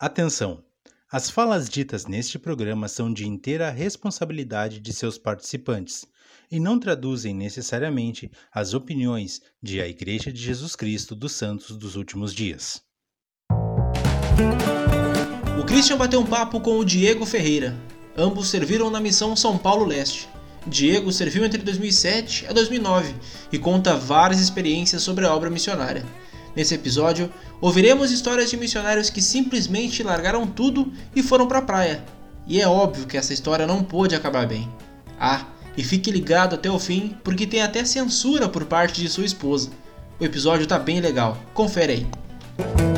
Atenção! As falas ditas neste programa são de inteira responsabilidade de seus participantes e não traduzem necessariamente as opiniões de a Igreja de Jesus Cristo dos Santos dos Últimos Dias. O Christian bateu um papo com o Diego Ferreira. Ambos serviram na missão São Paulo Leste. Diego serviu entre 2007 a 2009 e conta várias experiências sobre a obra missionária. Nesse episódio, ouviremos histórias de missionários que simplesmente largaram tudo e foram para a praia. E é óbvio que essa história não pôde acabar bem. Ah, e fique ligado até o fim, porque tem até censura por parte de sua esposa. O episódio tá bem legal, confere aí.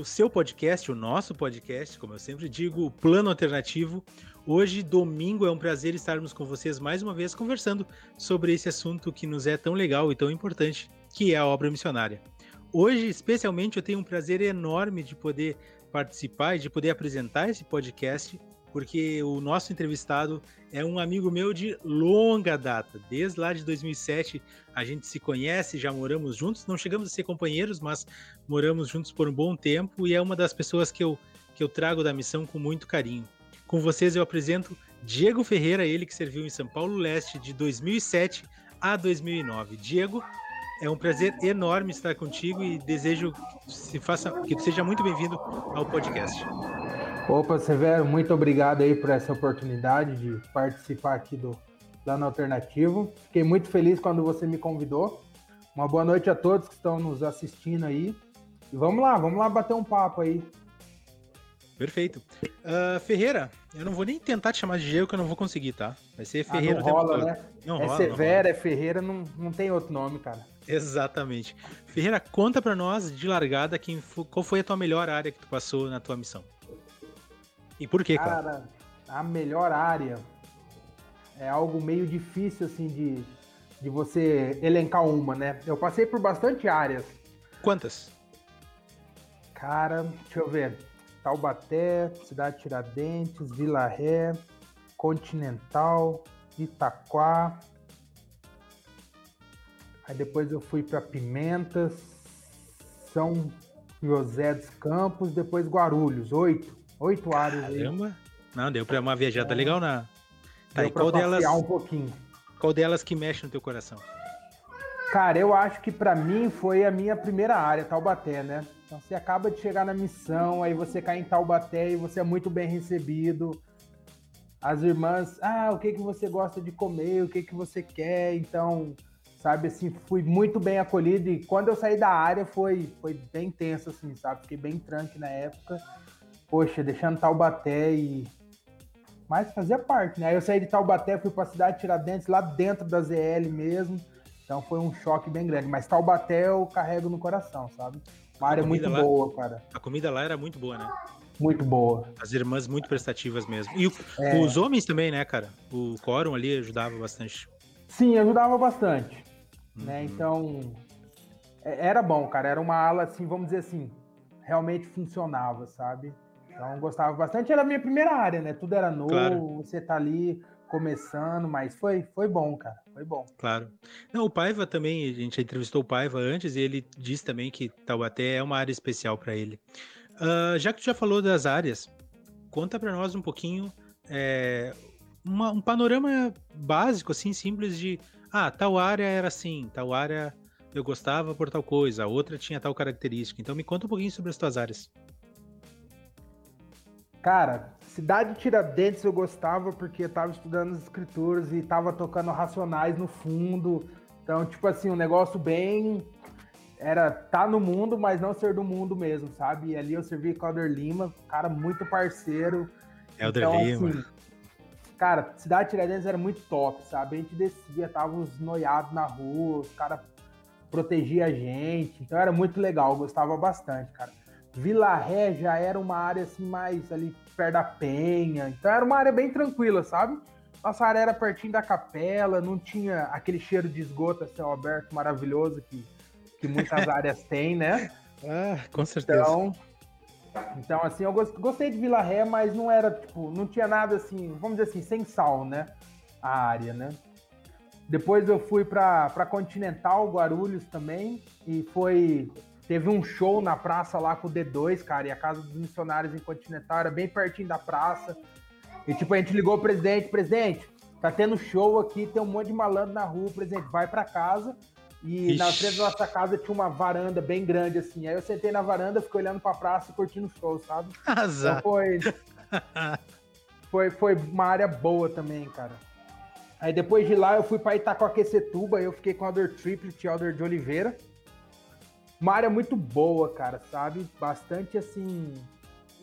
O seu podcast, o nosso podcast, como eu sempre digo, Plano Alternativo. Hoje, domingo, é um prazer estarmos com vocês mais uma vez conversando sobre esse assunto que nos é tão legal e tão importante, que é a obra missionária. Hoje, especialmente, eu tenho um prazer enorme de poder participar e de poder apresentar esse podcast porque o nosso entrevistado é um amigo meu de longa data. Desde lá de 2007 a gente se conhece, já moramos juntos, não chegamos a ser companheiros, mas moramos juntos por um bom tempo e é uma das pessoas que eu, que eu trago da missão com muito carinho. Com vocês eu apresento Diego Ferreira, ele que serviu em São Paulo Leste de 2007 a 2009. Diego, é um prazer enorme estar contigo e desejo que, se faça, que seja muito bem-vindo ao podcast. Opa, Severo, muito obrigado aí por essa oportunidade de participar aqui do Plano Alternativo. Fiquei muito feliz quando você me convidou. Uma boa noite a todos que estão nos assistindo aí. E vamos lá, vamos lá bater um papo aí. Perfeito. Uh, Ferreira, eu não vou nem tentar te chamar de Diego, que eu não vou conseguir, tá? Vai ser Ferreira ah, não rola, né? Não é rola, Severa, não é Ferreira, não, não tem outro nome, cara. Exatamente. Ferreira, conta pra nós, de largada, quem, qual foi a tua melhor área que tu passou na tua missão? E por quê, cara? Cara, a melhor área é algo meio difícil, assim, de, de você elencar uma, né? Eu passei por bastante áreas. Quantas? Cara, deixa eu ver. Taubaté, Cidade Tiradentes, Vila Ré, Continental, Itaquá. Aí depois eu fui para Pimentas, São José dos Campos, depois Guarulhos, oito. Oito áreas Caramba. aí. Não, deu pra uma viajada é. legal na. Tá, deu e qual delas. um pouquinho. Qual delas que mexe no teu coração? Cara, eu acho que para mim foi a minha primeira área, Taubaté, né? Então você acaba de chegar na missão, aí você cai em Taubaté e você é muito bem recebido. As irmãs, ah, o que que você gosta de comer, o que que você quer, então, sabe, assim, fui muito bem acolhido e quando eu saí da área foi, foi bem tenso, assim, sabe? Fiquei bem tranque na época poxa, deixando Taubaté e. Mas fazia parte, né? Aí eu saí de Taubaté, fui para a cidade de Tiradentes, lá dentro da ZL mesmo. Então foi um choque bem grande. Mas Taubaté eu carrego no coração, sabe? Uma área muito lá, boa, cara. A comida lá era muito boa, né? Muito boa. As irmãs muito prestativas mesmo. E o, é... os homens também, né, cara? O quórum ali ajudava bastante. Sim, ajudava né? uhum. né? Então, é, era bom, cara. Era uma ala, assim, vamos dizer assim, realmente funcionava, sabe? Então gostava bastante. Era a minha primeira área, né? Tudo era novo, claro. você tá ali começando, mas foi, foi bom, cara. Foi bom. Claro. Não, o Paiva também, a gente entrevistou o Paiva antes e ele disse também que Taubaté é uma área especial para ele. Uh, já que tu já falou das áreas, conta para nós um pouquinho é, uma, um panorama básico, assim, simples de ah, tal área era assim, tal área eu gostava por tal coisa, a outra tinha tal característica. Então me conta um pouquinho sobre as tuas áreas. Cara, Cidade Tiradentes eu gostava porque eu tava estudando as escrituras e tava tocando Racionais no fundo. Então, tipo assim, um negócio bem. Era tá no mundo, mas não ser do mundo mesmo, sabe? E ali eu servi com o Elder Lima, cara muito parceiro. Elder então, Lima. Assim, cara, Cidade Tiradentes era muito top, sabe? A gente descia, tava os noiados na rua, os caras protegiam a gente. Então era muito legal, eu gostava bastante, cara. Vila Ré já era uma área assim mais ali perto da Penha, então era uma área bem tranquila, sabe? nossa área era pertinho da capela, não tinha aquele cheiro de esgoto a céu aberto maravilhoso que, que muitas áreas têm, né? Ah, com certeza. Então, então, assim, eu gostei de Vila Ré, mas não era, tipo, não tinha nada assim, vamos dizer assim, sem sal, né? A área, né? Depois eu fui para Continental, Guarulhos também, e foi. Teve um show na praça lá com o D2, cara, e a casa dos missionários em Continental era bem pertinho da praça. E tipo, a gente ligou o presidente, presidente, tá tendo show aqui, tem um monte de malandro na rua, presidente, vai para casa. E Ixi. na frente da nossa casa tinha uma varanda bem grande, assim. Aí eu sentei na varanda, fiquei olhando pra praça e curtindo o show, sabe? Azar. Então foi, foi, foi uma área boa também, cara. Aí depois de lá eu fui pra Itacoaquecetuba, eu fiquei com o Alder Triplet e Alder de Oliveira. Uma área muito boa, cara, sabe? Bastante, assim,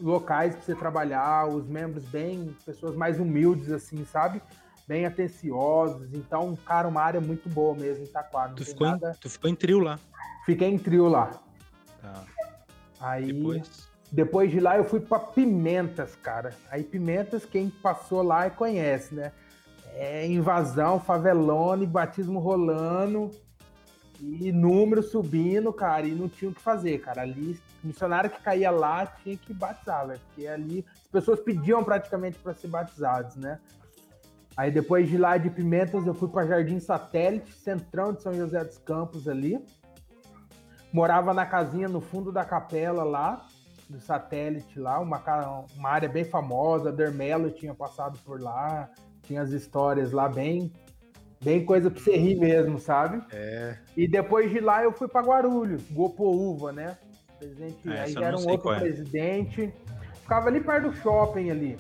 locais pra você trabalhar, os membros bem, pessoas mais humildes, assim, sabe? bem atenciosos. Então, cara, uma área muito boa mesmo em Itaquá. Tu ficou, nada... em, tu ficou em trio lá? Fiquei em trio lá. Tá. Aí, depois? depois de lá, eu fui para Pimentas, cara. Aí, Pimentas, quem passou lá conhece, né? É invasão, favelone, batismo rolando e número subindo, cara, e não tinha o que fazer, cara. Ali, missionário que caía lá tinha que batizar, velho, porque ali as pessoas pediam praticamente para ser batizados, né? Aí depois de lá de Pimentas eu fui para Jardim Satélite, centrão de São José dos Campos ali. Morava na casinha no fundo da capela lá, do satélite lá, uma, uma área bem famosa, Dermelo tinha passado por lá, tinha as histórias lá bem bem coisa pra você rir mesmo, sabe? É. E depois de lá eu fui para Guarulhos, Gopoúva, né? Presidente, é, aí era um outro é. presidente. Ficava ali perto do shopping ali.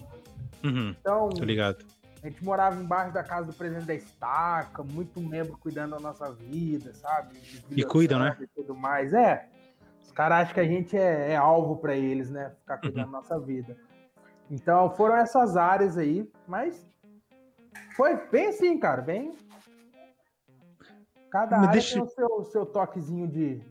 Uhum, então, ligado. A gente morava embaixo da casa do presidente da estaca, muito membro cuidando da nossa vida, sabe? E cuidam, né? E tudo mais. É. Os caras acham que a gente é, é alvo para eles, né? Ficar cuidando uhum. da nossa vida. Então foram essas áreas aí, mas foi bem assim, cara, bem. Cada área deixa... tem o seu, seu toquezinho de,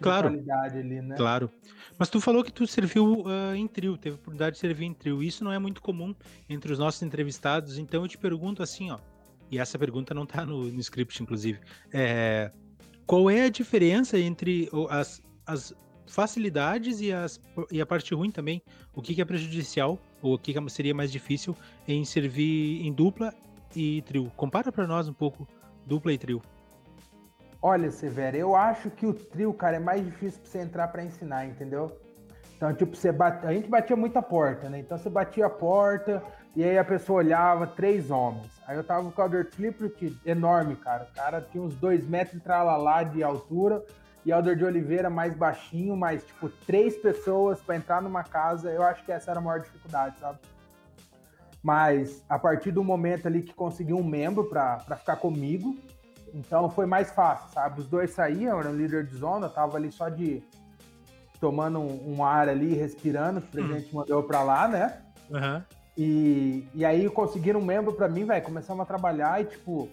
claro, ali, né? Claro. Mas tu falou que tu serviu uh, em trio, teve oportunidade de servir em trio. Isso não é muito comum entre os nossos entrevistados, então eu te pergunto assim, ó. E essa pergunta não tá no, no script, inclusive. É, qual é a diferença entre as, as facilidades e, as, e a parte ruim também? O que, que é prejudicial ou o que, que seria mais difícil em servir em dupla e trio? Compara para nós um pouco dupla e trio. Olha, Severo, eu acho que o trio, cara, é mais difícil pra você entrar para ensinar, entendeu? Então, tipo, você bate... a gente batia muita porta, né? Então você batia a porta e aí a pessoa olhava, três homens. Aí eu tava com o Alder Triplet enorme, cara. O cara tinha uns dois metros de tralalá de altura e Alder de Oliveira mais baixinho, mas, tipo, três pessoas para entrar numa casa, eu acho que essa era a maior dificuldade, sabe? Mas a partir do momento ali que consegui um membro para ficar comigo, então foi mais fácil, sabe? Os dois saíam, eram líder de zona, tava ali só de tomando um, um ar ali, respirando, que o presidente uhum. mandou para lá, né? Uhum. E, e aí conseguiram um membro para mim, velho. Começamos a trabalhar e tipo,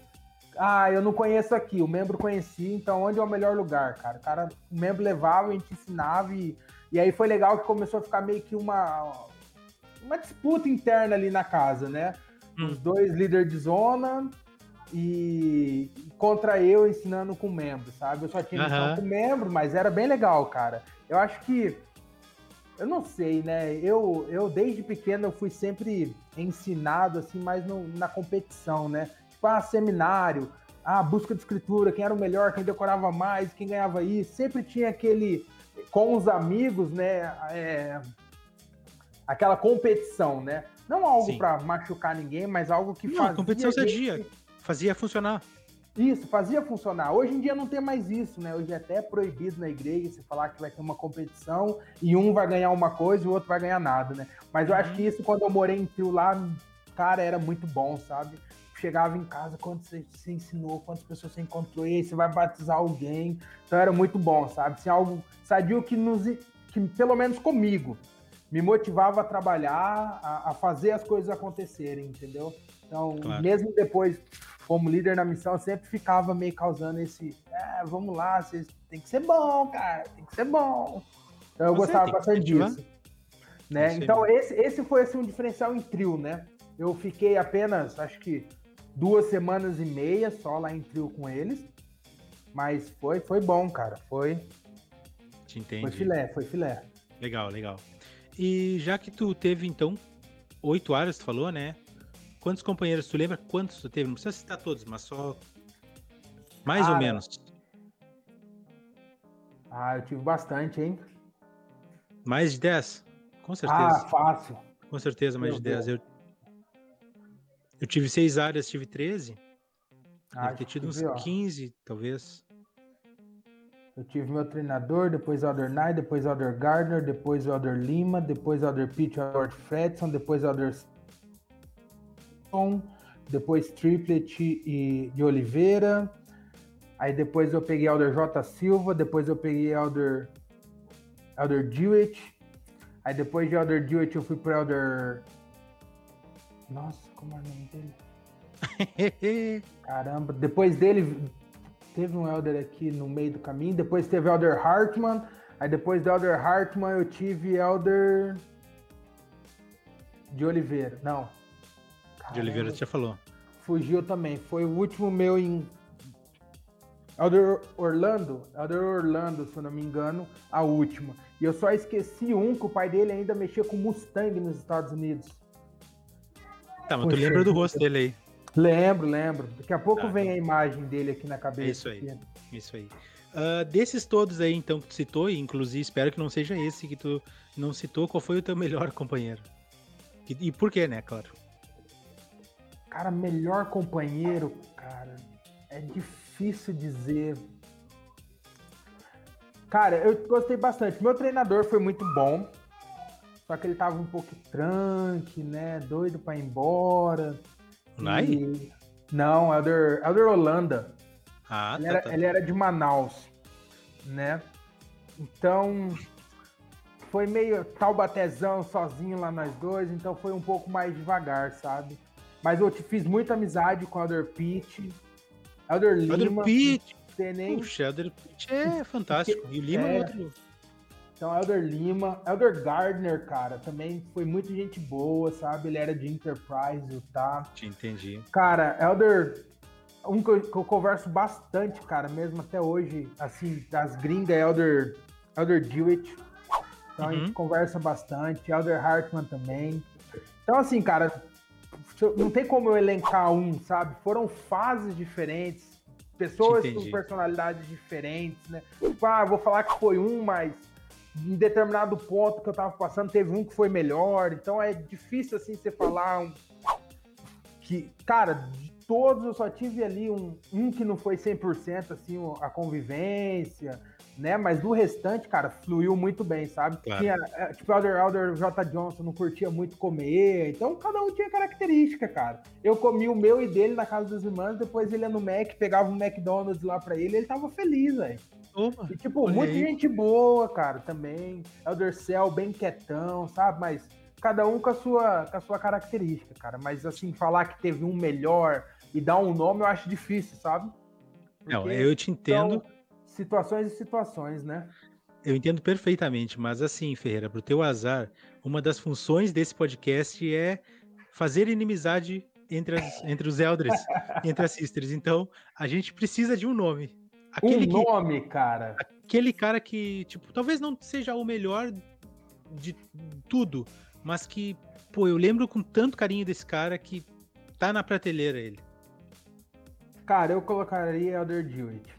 ah, eu não conheço aqui, o membro conhecia, então onde é o melhor lugar, cara? O cara, o membro levava, a gente ensinava e, e aí foi legal que começou a ficar meio que uma, uma disputa interna ali na casa, né? Hum. Os dois líderes de zona e contra eu ensinando com membro, sabe? Eu só tinha uhum. com membro, mas era bem legal, cara. Eu acho que eu não sei, né? Eu, eu desde pequeno eu fui sempre ensinado assim, mais no, na competição, né? Tipo, ah, seminário, ah, busca de escritura, quem era o melhor, quem decorava mais, quem ganhava isso. Sempre tinha aquele com os amigos, né? É, aquela competição, né? Não algo para machucar ninguém, mas algo que não, fazia. Competição sadia. Fazia funcionar. Isso, fazia funcionar. Hoje em dia não tem mais isso, né? Hoje é até proibido na igreja você falar que vai ter uma competição e um vai ganhar uma coisa e o outro vai ganhar nada, né? Mas eu acho uhum. que isso, quando eu morei em trio lá, cara, era muito bom, sabe? Chegava em casa, quanto você, você ensinou, quantas pessoas você encontrou, e aí você vai batizar alguém. Então era muito bom, sabe? Assim, algo sadio que nos. que pelo menos comigo me motivava a trabalhar, a, a fazer as coisas acontecerem, entendeu? Então, claro. mesmo depois como líder na missão, sempre ficava meio causando esse, é, vamos lá, vocês tem que ser bom, cara, tem que ser bom. Então eu Você gostava bastante disso. Né? Então esse, esse foi assim, um diferencial em trio, né? Eu fiquei apenas, acho que duas semanas e meia só lá em trio com eles. Mas foi, foi bom, cara. Foi. Te entendi. Foi filé, foi filé. Legal, legal. E já que tu teve, então, oito áreas, tu falou, né? Quantos companheiros, tu lembra quantos tu teve? Não precisa citar todos, mas só mais Cara, ou menos. Ah, eu tive bastante, hein? Mais de 10? Com Ah, certeza. fácil. Com certeza, mais meu de 10. Eu, eu tive seis áreas, tive 13. Ah, Deve ter tido uns ó. 15, talvez. Eu tive meu treinador, depois Elder Knight, depois Elder Gardner, depois Elder Lima, depois Elder Pete, Elder Fredson, depois Elder Depois Triplet e de Oliveira. Aí depois eu peguei Elder J Silva, depois eu peguei Elder Elder Dewitt. Aí depois de Elder Dewitt eu fui pro Elder Nossa, como é o nome dele? Caramba, depois dele teve um Elder aqui no meio do caminho, depois teve Elder Hartman, aí depois do Elder Hartman eu tive Elder de Oliveira. Não. De Oliveira Caramba, já falou. Fugiu também. Foi o último meu em Elder Orlando, Elder Orlando, se eu não me engano, a última. E eu só esqueci um que o pai dele ainda mexia com Mustang nos Estados Unidos. Tá, mas tu Puxa lembra do rosto dele aí. Lembro, lembro. Daqui a pouco Tá, vem a imagem dele aqui na cabeça. Isso aí. aqui. Isso aí. Ah, desses todos aí, então, que tu citou, e inclusive espero que não seja esse que tu não citou, qual foi o teu melhor companheiro? E, e por quê, né, claro? Cara, melhor companheiro, cara, é difícil dizer. Cara, eu gostei bastante. Meu treinador foi muito bom. Só que ele tava um pouco tranque, né? Doido pra ir embora. O Nai? E- Não, Elder, Elder Holanda. Ah, Ele tá, era, tá. ele era de Manaus, né? Então, foi meio Taubatezão sozinho lá nós dois, então foi um pouco mais devagar, sabe? Mas eu te fiz muita amizade com o Elder Pete, Elder Lima. Elder Pitt. nem... Puxa, Elder Pitt é fantástico. E o Lima é É. outro. Então, Elder Lima, Elder Gardner, cara, também foi muito gente boa, sabe? Ele era de Enterprise, tá? Te entendi. Cara, Elder. Um que eu, que eu converso bastante, cara, mesmo até hoje, assim, das gringas, é Elder, Elder Dewitt. Então a gente Uhum. conversa bastante. Elder Hartman também. Então, assim, cara, não tem como eu elencar um, sabe? Foram fases diferentes, pessoas com personalidades diferentes, né? Tipo, ah, vou falar que foi um, mas em determinado ponto que eu tava passando, teve um que foi melhor. Então é difícil, assim, você falar um, que, cara, de todos eu só tive ali um, um que não foi 100% assim, a convivência, né? Mas do restante, cara, fluiu muito bem, sabe? Claro. Tinha, é, tipo, Elder, Elder J. Johnson não curtia muito comer, então cada um tinha característica, cara. Eu comi o meu e dele na casa das irmãs, depois ele ia no Mac, pegava um McDonald's lá pra ele, ele tava feliz, velho. E, tipo, muita aí. gente boa, cara, também. Elder Cell, bem quietão, sabe? Mas cada um com a sua, com a sua característica, cara. Mas, assim, falar que teve um melhor e dar um nome, eu acho difícil, sabe? Não, Porque eu te entendo. são situações e situações, né? Eu entendo perfeitamente, mas assim, Ferreira, pro teu azar, uma das funções desse podcast é fazer inimizade entre, as- entre os elders, entre as sisters. Então, a gente precisa de um nome. Aquele, um que, nome, cara. aquele cara que, tipo, talvez não seja o melhor de tudo, mas que, pô, eu lembro com tanto carinho desse cara que tá na prateleira ele. Cara, eu colocaria Elder Dewitt.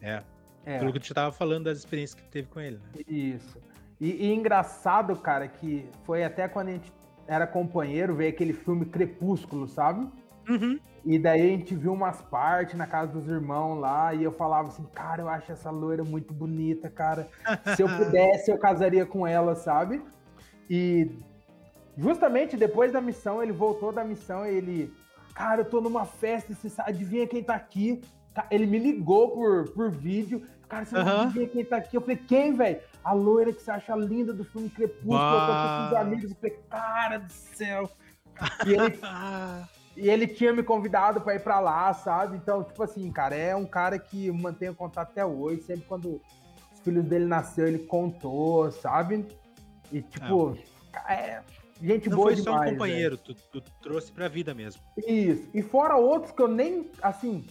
É, É, pelo que tu tava falando das experiências que tu teve com ele, né? isso. E, e engraçado, cara, que foi até quando a gente era companheiro, veio aquele filme Crepúsculo, sabe? Uhum. E daí a gente viu umas partes na casa dos irmãos lá, e eu falava assim, cara, eu acho essa loira muito bonita, cara. Se eu pudesse, eu casaria com ela, sabe? E justamente depois da missão, ele voltou da missão e ele, cara, eu tô numa festa, você sabe, adivinha quem tá aqui? Ele me ligou por, por vídeo, cara, você não adivinha quem tá aqui? Eu falei, quem, velho? A loira que você acha linda do filme Crepúsculo, eu tô com os amigos, eu falei, cara do céu. E ele e ele tinha me convidado pra ir pra lá, sabe? Então, tipo assim, cara, é um cara que mantém contato até hoje. Sempre quando os filhos dele nasceu, ele contou, sabe? E tipo, é, gente não boa foi demais. só um companheiro, tu, tu, trouxe pra vida mesmo. Isso. E fora outros que eu nem, assim,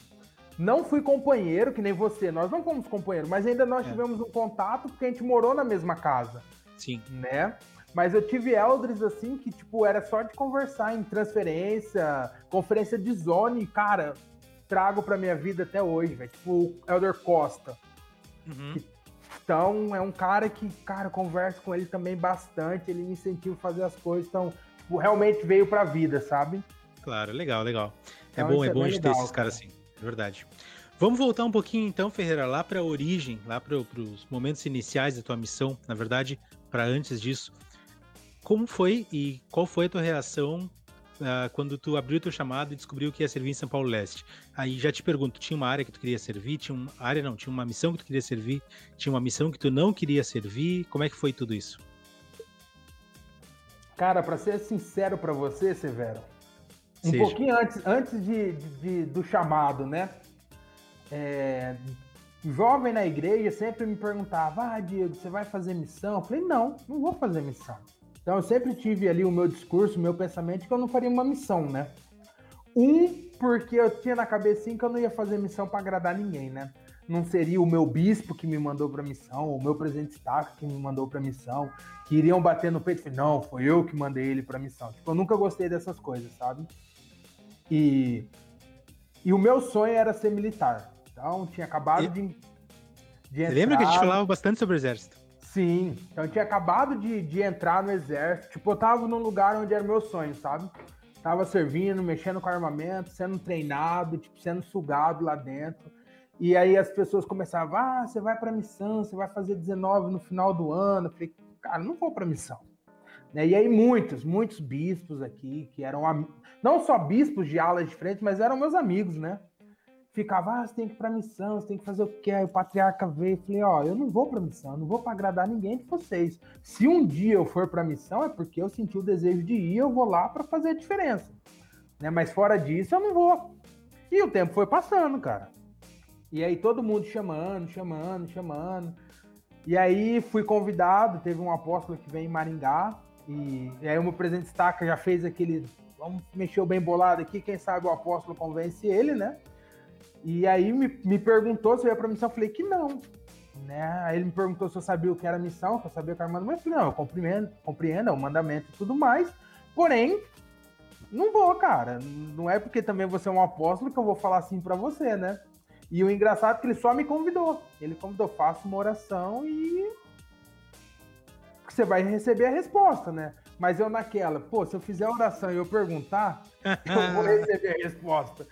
não fui companheiro, que nem você. Nós não fomos companheiros, mas ainda nós é. tivemos um contato porque a gente morou na mesma casa. Sim. Né? Mas eu tive elders assim que, tipo, era só de conversar em transferência, conferência de zone, cara, trago pra minha vida até hoje, velho. Tipo, o Elder Costa. Uhum. Então, é um cara que, cara, converso com ele também bastante, ele me incentiva a fazer as coisas, então, tipo, realmente veio pra vida, sabe? Claro, legal, legal. É então, bom, é, é bom de ter esses caras assim, é verdade. Vamos voltar um pouquinho então, Ferreira, lá para a origem, lá para os momentos iniciais da tua missão, na verdade, para antes disso. Como foi e qual foi a tua reação uh, quando tu abriu teu chamado e descobriu que ia servir em São Paulo Leste? Aí já te pergunto, tinha uma área que tu queria servir? Tinha uma área não, tinha uma missão que tu queria servir? Tinha uma missão que tu não queria servir? Como é que foi tudo isso? Cara, para ser sincero para você, Severo, um Seja. pouquinho antes, antes de, de, do chamado, né? É, jovem na igreja sempre me perguntava: Ah, Diego, você vai fazer missão? Eu falei: Não, não vou fazer missão. Então eu sempre tive ali o meu discurso, o meu pensamento que eu não faria uma missão, né? Um, porque eu tinha na cabeça que eu não ia fazer missão para agradar ninguém, né? Não seria o meu bispo que me mandou para missão, o meu presidente estaca que me mandou para missão, que iriam bater no peito e não, foi eu que mandei ele para missão. Tipo, eu nunca gostei dessas coisas, sabe? E e o meu sonho era ser militar. Então tinha acabado e... de, de entrar... Lembra que a gente falava bastante sobre o exército? Sim, então eu tinha acabado de, de entrar no exército, tipo, eu tava num lugar onde era meu sonho, sabe? Tava servindo, mexendo com armamento, sendo treinado, tipo, sendo sugado lá dentro. E aí as pessoas começavam, ah, você vai pra missão, você vai fazer 19 no final do ano. Eu falei, cara, não vou pra missão. Né? E aí muitos, muitos bispos aqui, que eram não só bispos de alas diferentes, mas eram meus amigos, né? ficava, ah, você tem que ir pra missão, você tem que fazer o que? Aí o patriarca veio e falei, ó, eu não vou pra missão, não vou para agradar ninguém de vocês. Se um dia eu for pra missão, é porque eu senti o desejo de ir, eu vou lá para fazer a diferença. Né? Mas fora disso, eu não vou. E o tempo foi passando, cara. E aí todo mundo chamando, chamando, chamando. E aí fui convidado, teve um apóstolo que vem em Maringá, e, e aí o meu presidente Staca já fez aquele, vamos mexer o bem bolado aqui, quem sabe o apóstolo convence ele, né? E aí me, me perguntou se eu ia pra missão, eu falei que não. Né? Aí ele me perguntou se eu sabia o que era missão, se eu sabia o que era mandamento. Eu falei, não, eu compreendo, compreendo é o mandamento e tudo mais. Porém, não vou, cara. Não é porque também você é um apóstolo que eu vou falar assim para você, né? E o engraçado é que ele só me convidou. Ele convidou, faça uma oração e você vai receber a resposta, né? Mas eu naquela, pô, se eu fizer a oração e eu perguntar, eu vou receber a resposta.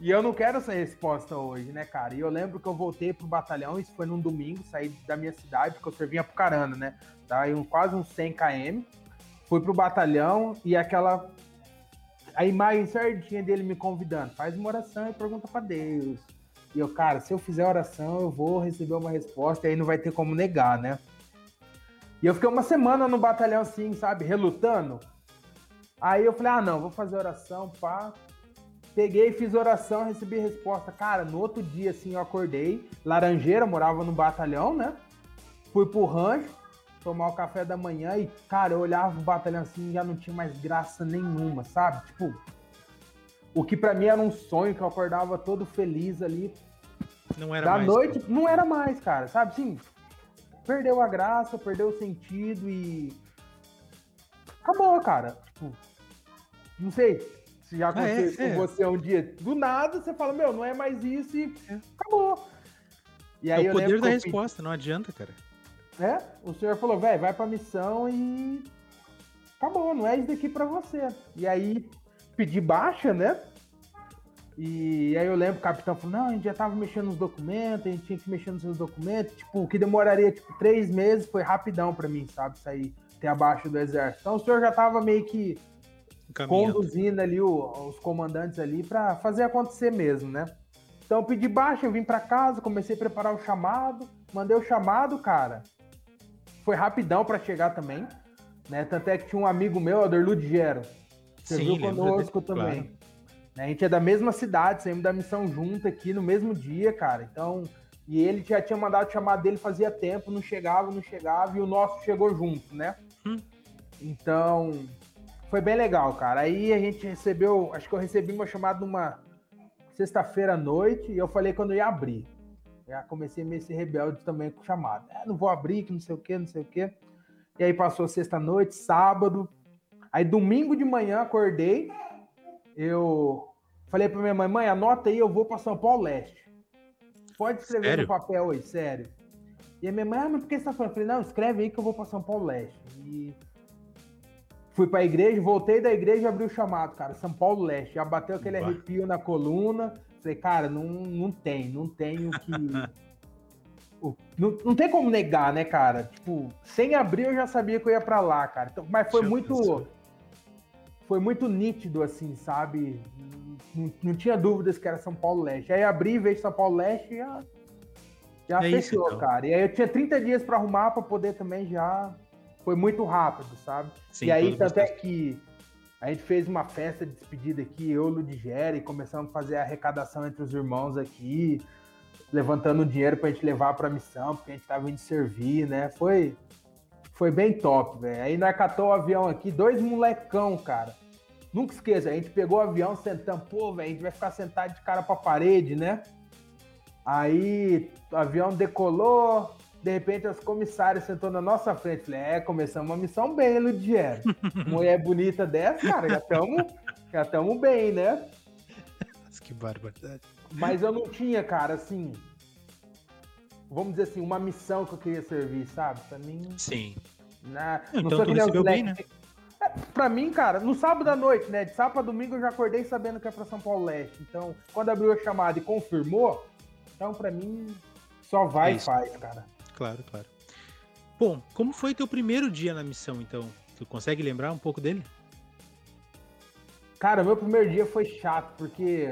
E eu não quero essa resposta hoje, né, cara? E eu lembro que eu voltei pro batalhão, isso foi num domingo, saí da minha cidade, porque eu servia pro Carana, né? Daí um, quase uns 100 km. Fui pro batalhão e aquela. A imagem certinha dele me convidando, faz uma oração e pergunta para Deus. E eu, cara, se eu fizer oração, eu vou receber uma resposta e aí não vai ter como negar, né? E eu fiquei uma semana no batalhão assim, sabe, relutando. Aí eu falei, ah, não, vou fazer oração, pá. Peguei, fiz oração, recebi resposta. Cara, no outro dia, assim, eu acordei. Laranjeira, morava no batalhão, né? Fui pro rancho, tomar o café da manhã e, cara, eu olhava o batalhão assim e já não tinha mais graça nenhuma, sabe? Tipo, o que para mim era um sonho, que eu acordava todo feliz ali. Não era da mais. Da noite, não era mais, cara, sabe? Sim, perdeu a graça, perdeu o sentido e. Acabou, cara. Tipo, não sei se já aconteceu ah, é, com é. você um dia, do nada você fala, meu, não é mais isso e é. acabou. E aí é o poder da resposta, pedi... não adianta, cara. É, o senhor falou, velho, vai pra missão e acabou, não é isso daqui pra você. E aí pedi baixa, né? E aí eu lembro o capitão falou, não, a gente já tava mexendo nos documentos, a gente tinha que mexer nos seus documentos, tipo, o que demoraria, tipo, três meses foi rapidão pra mim, sabe, sair, ter abaixo do exército. Então o senhor já tava meio que conduzindo ali o, os comandantes ali para fazer acontecer mesmo, né? Então eu pedi baixa, eu vim para casa, comecei a preparar o chamado, mandei o chamado, cara. Foi rapidão para chegar também, né? Tanto é que tinha um amigo meu, Ader Ludgero, serviu Sim, conosco também. Claro. A gente é da mesma cidade, saímos da missão junto aqui no mesmo dia, cara. Então, e ele já tinha mandado o chamado dele fazia tempo, não chegava, não chegava, e o nosso chegou junto, né? Hum. Então, foi bem legal, cara. Aí a gente recebeu, acho que eu recebi uma chamada numa sexta-feira à noite e eu falei quando eu ia abrir. Já comecei meio ser rebelde também com chamada. É, não vou abrir, que não sei o que, não sei o que. E aí passou sexta-noite, sábado. Aí domingo de manhã acordei. Eu falei para minha mãe, mãe, anota aí, eu vou para São Paulo Leste. Pode escrever sério? no papel aí, sério. E a minha mãe, ah, mas por que você tá falando? Eu falei, não, escreve aí que eu vou para São Paulo Leste. E fui para a igreja, voltei da igreja e abri o chamado, cara, São Paulo Leste. Já bateu aquele arrepio na coluna. Falei, cara, não, não tem, não tem o que. o, não, não tem como negar, né, cara? Tipo, sem abrir eu já sabia que eu ia para lá, cara. Então, mas foi muito. Foi muito nítido, assim, sabe? Não, não, tinha dúvidas que era São Paulo Leste. Aí abri, vejo São Paulo Leste e já já é fechou, isso, então. cara. E aí eu tinha 30 dias para arrumar para poder também já. Foi muito rápido, sabe? Sim, e aí, tanto é que a gente fez uma festa de despedida aqui, eu, Ludigera, e começamos a fazer a arrecadação entre os irmãos aqui, levantando dinheiro pra gente levar pra missão, porque a gente tava indo servir, né? Foi, foi bem top, velho. Aí nós catou o avião aqui, dois molecão, cara. Nunca esqueça, a gente pegou o avião sentando, pô, velho, a gente vai ficar sentado de cara pra parede, né? Aí o avião decolou, de repente os comissários sentou na nossa frente. Falei, é, começamos uma missão bem, Ludiero. Mulher bonita dessa, cara, já estamos já tamo bem, né? Que barbaridade. Mas eu não tinha, cara, assim. Vamos dizer assim, uma missão que eu queria servir, sabe? Pra mim. Sim. Na, não, então tu recebeu bem, né? É, pra mim, cara, no sábado à noite, né? De sábado a domingo eu já acordei sabendo que é pra São Paulo Leste. Então, quando abriu a chamada e confirmou, então, para mim, só vai é e faz, cara. Claro, claro. Bom, como foi teu primeiro dia na missão, então? Tu consegue lembrar um pouco dele? Cara, meu primeiro dia foi chato, porque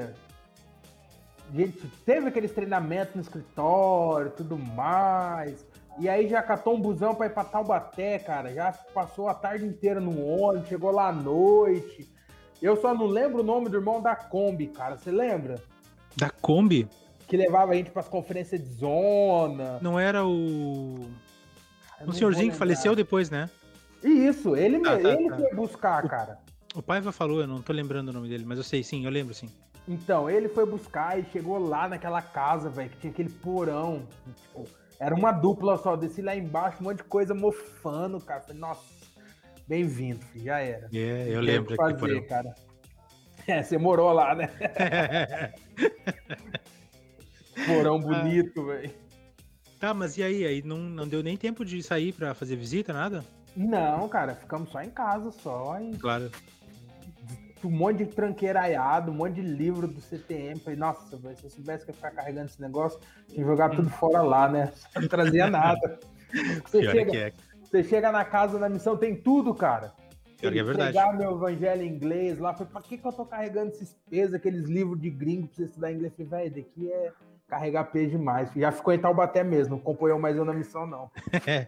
a gente teve aqueles treinamentos no escritório, tudo mais. E aí já catou um busão pra ir pra Taubaté, cara. Já passou a tarde inteira no ônibus, chegou lá à noite. Eu só não lembro o nome do irmão da Kombi, cara. Você lembra? Da Kombi? que levava a gente para as conferências de zona. Não era o. o senhorzinho que faleceu depois, né? Isso, ele, tá, tá, ele tá. foi buscar, cara. O Paiva falou, eu não tô lembrando o nome dele, mas eu sei sim, eu lembro sim. Então, ele foi buscar e chegou lá naquela casa, velho, que tinha aquele porão. Tipo, era uma dupla só, desci lá embaixo, um monte de coisa mofando, cara. Falei, nossa, bem-vindo, já era. É, eu lembro fazer, porão. cara. É, você morou lá, né? Porão ah. bonito, velho. Tá, mas e aí? Aí não, não deu nem tempo de sair pra fazer visita, nada? Não, cara, ficamos só em casa, só. Em... Claro. Um monte de tranqueiraiado, um monte de livro do CTM. Falei, nossa, véio, se eu soubesse que ia ficar carregando esse negócio, tinha que jogar tudo fora lá, né? Não trazia nada. Você chega, é. você chega na casa da missão, tem tudo, cara. Pior que é verdade. Pegar meu evangelho em inglês lá, falei, pra que, que eu tô carregando esses pesos, aqueles livros de gringo pra você estudar inglês? Falei, velho, daqui é carregar peso demais. Já ficou em Taubaté mesmo, não acompanhou mais eu na missão, não. É.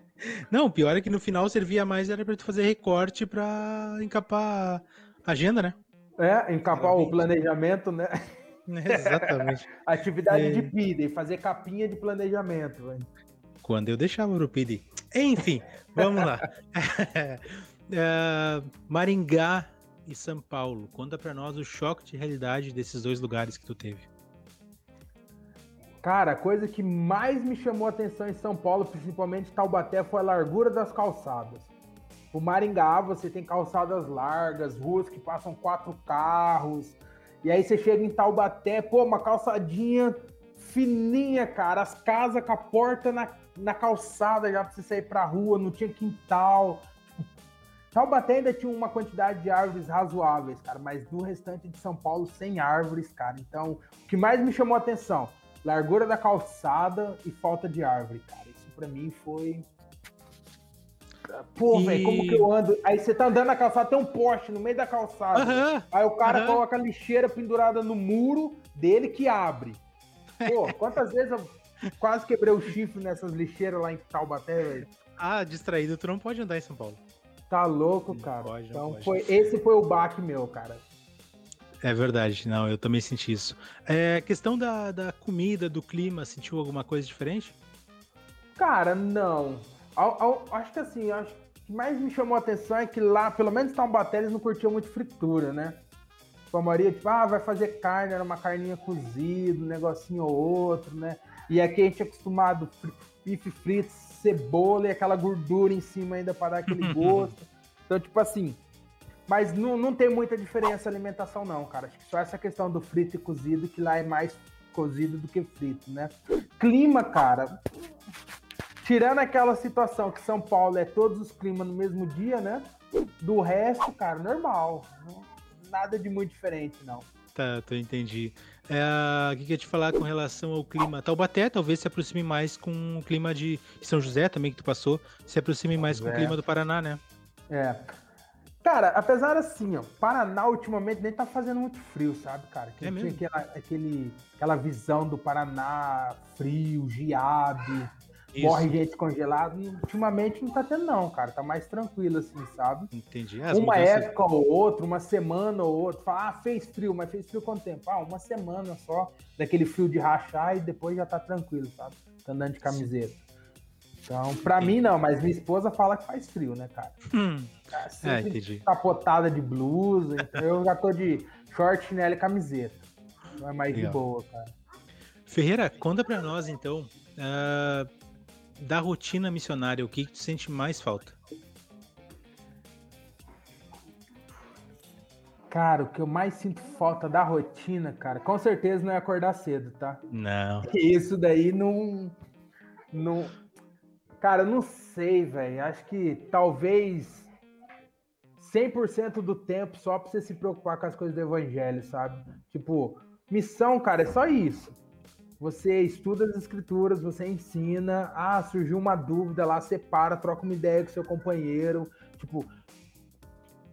Não, o pior é que no final servia mais era para tu fazer recorte para encapar agenda, né? É, encapar o planejamento, né? exatamente. Atividade é... de PID, fazer capinha de planejamento. Quando eu deixava o PID. Enfim, vamos lá. é, Maringá e São Paulo. Conta para nós o choque de realidade desses dois lugares que tu teve. Cara, a coisa que mais me chamou a atenção em São Paulo, principalmente Taubaté, foi a largura das calçadas. O Maringá, você tem calçadas largas, ruas que passam quatro carros. E aí você chega em Taubaté, pô, uma calçadinha fininha, cara. As casas com a porta na, na calçada já pra você sair pra rua, não tinha quintal. Taubaté ainda tinha uma quantidade de árvores razoáveis, cara, mas no restante de São Paulo, sem árvores, cara. Então, o que mais me chamou a atenção largura da calçada e falta de árvore, cara. Isso pra mim foi. Pô, e... velho, como que eu ando? Aí você tá andando na calçada, tem um poste no meio da calçada. Uhum, aí o cara uhum. coloca a lixeira pendurada no muro dele que abre. Pô, quantas vezes eu quase quebrei o chifre nessas lixeiras lá em Taubaté, velho? Ah, distraído, tu não pode andar em São Paulo. Tá louco, cara. Pode, então pode. foi esse foi o baque meu, cara. É verdade, não, eu também senti isso. É, questão da, da comida, do clima, sentiu alguma coisa diferente? Cara, não. Ao, ao, acho que assim, acho que mais me chamou a atenção é que lá, pelo menos Taubaté, eles não curtiam muito fritura, né? Tipo, a maioria, tipo, ah, vai fazer carne, era uma carninha cozida, um negocinho ou outro, né? E aqui a gente é acostumado, bife frito, cebola e aquela gordura em cima ainda para dar aquele gosto. Então, tipo assim, mas não, não tem muita diferença a alimentação, não, cara. Acho que só essa questão do frito e cozido, que lá é mais cozido do que frito, né? Clima, cara. Tirando aquela situação que São Paulo é todos os climas no mesmo dia, né? Do resto, cara, normal. Nada de muito diferente, não. Tá, tô entendi. É, o que eu ia te falar com relação ao clima? Taubaté talvez se aproxime mais com o clima de São José também que tu passou, se aproxime mais São com José. o clima do Paraná, né? É. Cara, apesar assim, ó, Paraná ultimamente nem tá fazendo muito frio, sabe, cara? Que é tinha aquela, aquele, aquela visão do Paraná frio, geado, isso. morre gente congelada. Ultimamente não tá tendo, não, cara. Tá mais tranquilo, assim, sabe? Entendi. As uma mudanças... época ou outra, uma semana ou outra. Fala, ah, fez frio, mas fez frio quanto tempo? Ah, uma semana só, daquele frio de rachar e depois já tá tranquilo, sabe? Tá andando de camiseta. Então, pra Sim. mim não, mas minha esposa fala que faz frio, né, cara? Hum. É, entendi. Capotada de blusa, então eu já tô de short, chinelo e camiseta. Não é mais Legal. de boa, cara. Ferreira, conta pra nós então. Uh, da rotina missionária, o que, que tu sente mais falta? Cara, o que eu mais sinto falta da rotina, cara, com certeza não é acordar cedo, tá? Não. Isso daí não. não cara, não sei, velho. Acho que talvez 100% do tempo só pra você se preocupar com as coisas do evangelho, sabe? Tipo, missão, cara, é só isso você estuda as escrituras, você ensina, ah, surgiu uma dúvida lá, separa, troca uma ideia com seu companheiro, tipo,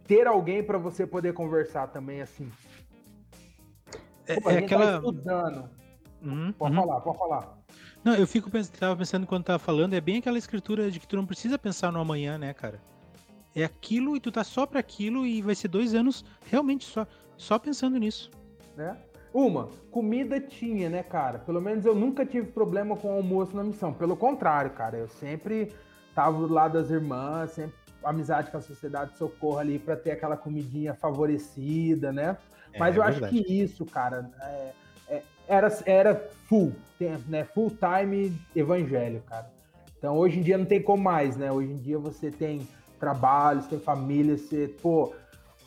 ter alguém para você poder conversar também, assim. É, Pô, é tá aquela... Tá estudando. Uhum, pode uhum. falar, pode falar. Não, eu fico tava pensando quando tava falando, é bem aquela escritura de que tu não precisa pensar no amanhã, né, cara? É aquilo e tu tá só para aquilo e vai ser dois anos realmente só, só pensando nisso. Né? Uma, comida tinha, né, cara? Pelo menos eu nunca tive problema com almoço na missão. Pelo contrário, cara, eu sempre tava do lado das irmãs, sempre amizade com a sociedade de socorro ali para ter aquela comidinha favorecida, né? É, Mas eu é acho que isso, cara, é, é, era, era full, né? Full time evangelho, cara. Então hoje em dia não tem como mais, né? Hoje em dia você tem trabalho, você tem família, você, pô,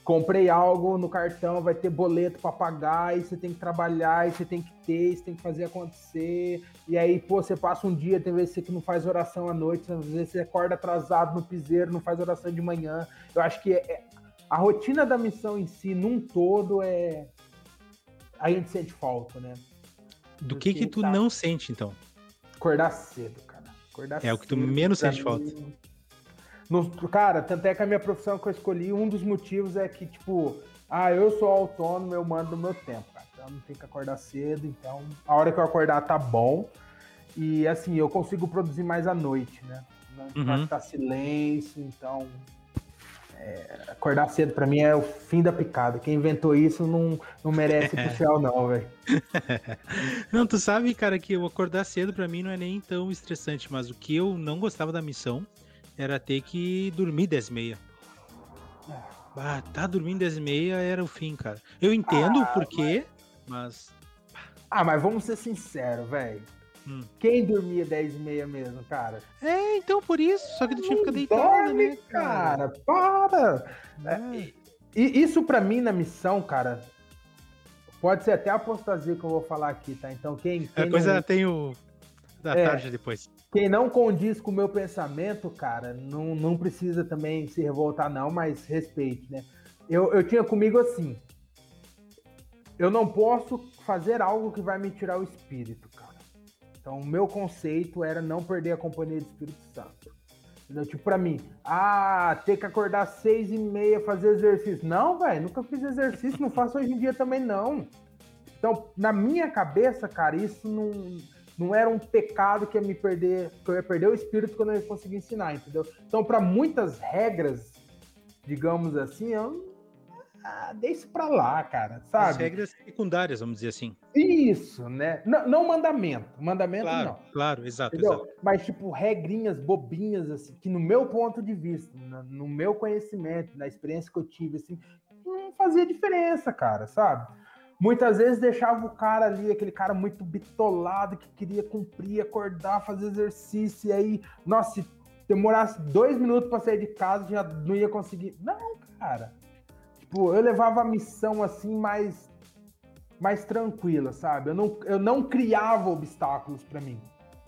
comprei algo no cartão, vai ter boleto para pagar, e você tem que trabalhar, e você tem que ter, você tem que fazer acontecer. E aí, pô, você passa um dia, tem vezes que não faz oração à noite, às vezes você acorda atrasado no piseiro, não faz oração de manhã. Eu acho que é, é, a rotina da missão em si, num todo, é. A gente sente falta, né? Do que que tu tá... não sente, então? Acordar cedo, cara. Acordar é cedo, o que tu menos sente mim... falta. No, cara, tanto é que a minha profissão que eu escolhi, um dos motivos é que, tipo, ah, eu sou autônomo, eu mando no meu tempo, cara. Então não tem que acordar cedo, então a hora que eu acordar tá bom. E assim, eu consigo produzir mais à noite, né? Não uhum. tá silêncio, então. É, acordar cedo para mim é o fim da picada. Quem inventou isso não, não merece pro céu, não, velho. não, tu sabe, cara, que eu acordar cedo para mim não é nem tão estressante, mas o que eu não gostava da missão era ter que dormir 10 e meia. Ah, tá dormindo 10 e meia era o fim, cara. Eu entendo ah, o porquê, mas... mas... Ah, mas vamos ser sinceros, velho. Hum. Quem dormia 10 e meia mesmo, cara? É, então por isso, só que tu tinha que ficar deitado, dorme, né, cara? cara para! É. É, e isso para mim na missão, cara, pode ser até apostasia que eu vou falar aqui, tá? Então quem... quem a coisa não... tem o... da é, tarde depois. Quem não condiz com o meu pensamento, cara, não, não precisa também se revoltar, não, mas respeite, né? Eu, eu tinha comigo assim. Eu não posso fazer algo que vai me tirar o espírito, cara. Então, o meu conceito era não perder a companhia do Espírito Santo. Entendeu? Tipo, pra mim, ah, ter que acordar às seis e meia, fazer exercício. Não, velho, nunca fiz exercício, não faço hoje em dia também, não. Então, na minha cabeça, cara, isso não não era um pecado que ia me perder, que eu ia perder o espírito quando eu ia conseguir ensinar, entendeu? Então, para muitas regras, digamos assim, eu, ah, deixa pra lá, cara, sabe? As regras secundárias, vamos dizer assim. Isso, né? Não, não mandamento. Mandamento claro, não. Claro, exato, exato. Mas, tipo, regrinhas bobinhas, assim, que no meu ponto de vista, no meu conhecimento, na experiência que eu tive, assim, não fazia diferença, cara, sabe? Muitas vezes deixava o cara ali, aquele cara muito bitolado, que queria cumprir, acordar, fazer exercício, e aí, nossa, se demorasse dois minutos para sair de casa, já não ia conseguir. Não, cara. Tipo, eu levava a missão assim mais mais tranquila, sabe? Eu não, eu não criava obstáculos para mim.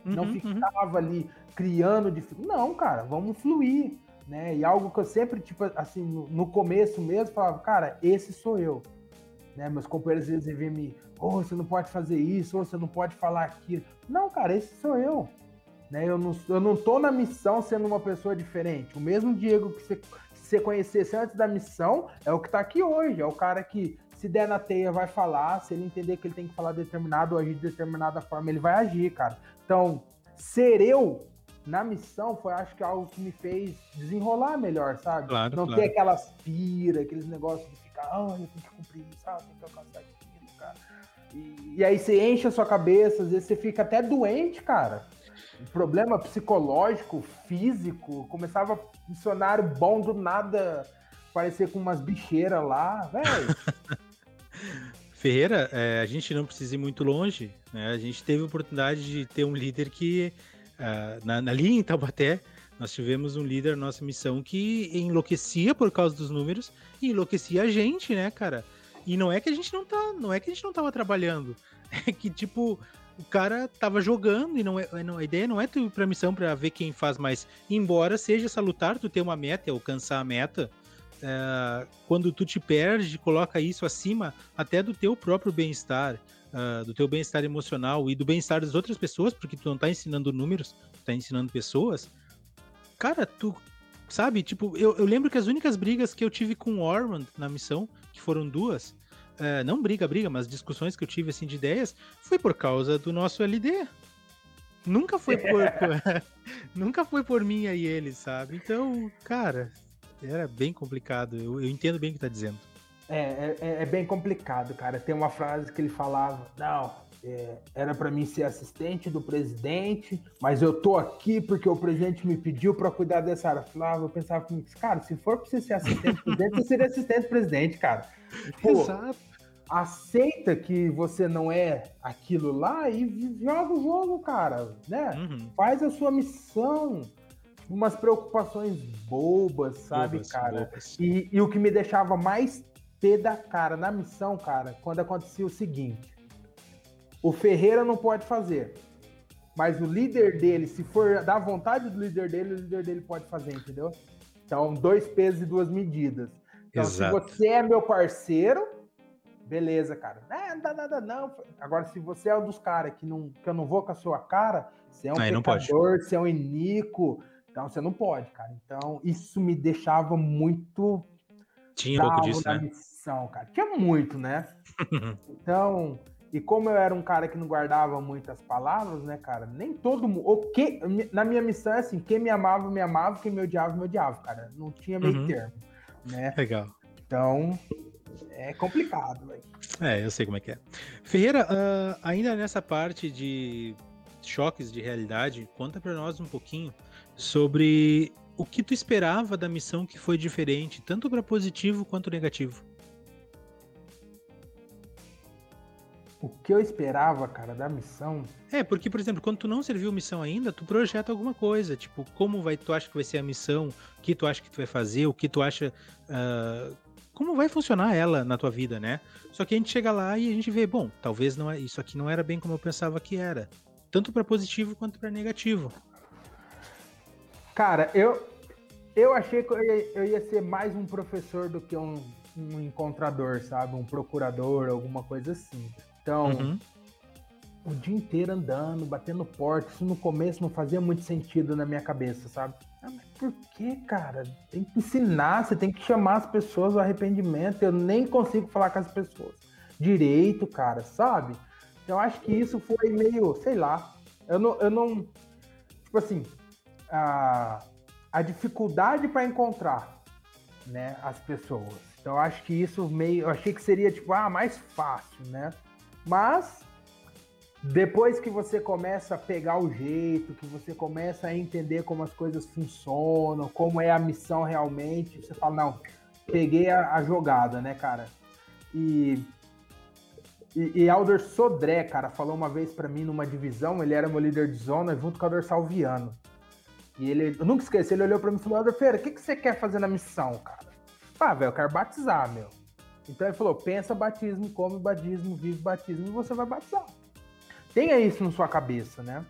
Uhum, não uhum. ficava uhum. ali criando dificuldade. Não, cara, vamos fluir, né? E algo que eu sempre, tipo, assim, no, no começo mesmo, falava, cara, esse sou eu. Né? Meus companheiros às vezes vêm me, oh, você não pode fazer isso, ou você não pode falar aquilo. Não, cara, esse sou eu. Né? Eu, não, eu não tô na missão sendo uma pessoa diferente. O mesmo Diego que você, que você conhecesse antes da missão é o que tá aqui hoje. É o cara que, se der na teia, vai falar. Se ele entender que ele tem que falar determinado ou agir de determinada forma, ele vai agir, cara. Então, ser eu na missão foi, acho que, algo que me fez desenrolar melhor, sabe? Claro, não claro. ter aquelas pira, aqueles negócios de ah, eu tenho que cumprir isso, ah, eu tenho que alcançar aquilo, cara. E, e aí você enche a sua cabeça, às vezes você fica até doente, cara problema psicológico, físico, começava funcionário bom do nada parecer com umas bicheiras lá, velho. Ferreira, é, a gente não precisa ir muito longe, né? A gente teve a oportunidade de ter um líder que, uh, na, na linha em Taubaté, nós tivemos um líder na nossa missão que enlouquecia por causa dos números e enlouquecia a gente, né, cara? E não é que a gente não tá, não é que a gente não tava trabalhando, é que tipo o cara tava jogando e não é, não, a ideia não é tu ir pra missão pra ver quem faz mais. Embora seja salutar tu ter uma meta e alcançar a meta, é, quando tu te perde, coloca isso acima até do teu próprio bem-estar, uh, do teu bem-estar emocional e do bem-estar das outras pessoas, porque tu não tá ensinando números, tu tá ensinando pessoas. Cara, tu sabe, tipo, eu, eu lembro que as únicas brigas que eu tive com o Ormond na missão, que foram duas, é, não briga, briga, mas discussões que eu tive assim de ideias, foi por causa do nosso LD. Nunca foi por, por nunca foi por mim e ele, sabe? Então, cara, era bem complicado. Eu, eu entendo bem o que tá dizendo. É, é, é, bem complicado, cara. Tem uma frase que ele falava: não, é, era para mim ser assistente do presidente, mas eu tô aqui porque o presidente me pediu para cuidar dessa área. Flávio, eu pensava comigo, cara, se for pra você ser assistente do presidente, você seria assistente do presidente, cara. Pô, Exato. Aceita que você não é aquilo lá e joga o jogo, cara, né? Uhum. Faz a sua missão. Umas preocupações bobas, sabe, bobas, cara? Bobas. E, e o que me deixava mais pé da cara na missão, cara, quando acontecia o seguinte o Ferreira não pode fazer. Mas o líder dele, se for da vontade do líder dele, o líder dele pode fazer, entendeu? Então, dois pesos e duas medidas. Então, Exato. se você é meu parceiro, beleza, cara. É, não, não, não, não. Agora, se você é um dos caras que, não, que eu não vou com a sua cara, você é um Aí pecador, você é um inico, então você não pode, cara. Então, isso me deixava muito. Tinha um pouco disso, né? Missão, cara. Tinha muito, né? então, e como eu era um cara que não guardava muitas palavras, né, cara? Nem todo mundo. O que, na minha missão é assim: quem me amava, me amava, quem me odiava, me odiava, cara. Não tinha meio uhum. termo. Né? Legal. Então, é complicado, velho. É, eu sei como é que é. Ferreira, uh, ainda nessa parte de choques de realidade, conta para nós um pouquinho sobre o que tu esperava da missão que foi diferente, tanto para positivo quanto negativo. O que eu esperava, cara, da missão. É, porque, por exemplo, quando tu não serviu missão ainda, tu projeta alguma coisa. Tipo, como vai, tu acha que vai ser a missão, o que tu acha que tu vai fazer, o que tu acha. Uh, como vai funcionar ela na tua vida, né? Só que a gente chega lá e a gente vê, bom, talvez não é, isso aqui não era bem como eu pensava que era. Tanto para positivo quanto para negativo. Cara, eu, eu achei que eu ia, eu ia ser mais um professor do que um, um encontrador, sabe? Um procurador, alguma coisa assim. Então, uhum. o dia inteiro andando, batendo porta, isso no começo não fazia muito sentido na minha cabeça, sabe? Ah, mas por que, cara? Tem que ensinar, você tem que chamar as pessoas ao arrependimento. Eu nem consigo falar com as pessoas direito, cara, sabe? Então, acho que isso foi meio, sei lá. Eu não. Eu não tipo assim, a, a dificuldade para encontrar né, as pessoas Então acho que isso meio. Eu achei que seria tipo, ah, mais fácil, né? Mas depois que você começa a pegar o jeito, que você começa a entender como as coisas funcionam, como é a missão realmente, você fala, não, peguei a, a jogada, né, cara? E, e, e Alder Sodré, cara, falou uma vez para mim numa divisão, ele era meu líder de zona junto com o Alder Salviano. E ele, eu nunca esqueci, ele olhou para mim e falou, Alder Feira, o que, que você quer fazer na missão, cara? Ah, velho, eu quero batizar, meu. Então ele falou, pensa batismo, come batismo, vive batismo e você vai batizar. Tenha isso na sua cabeça, né?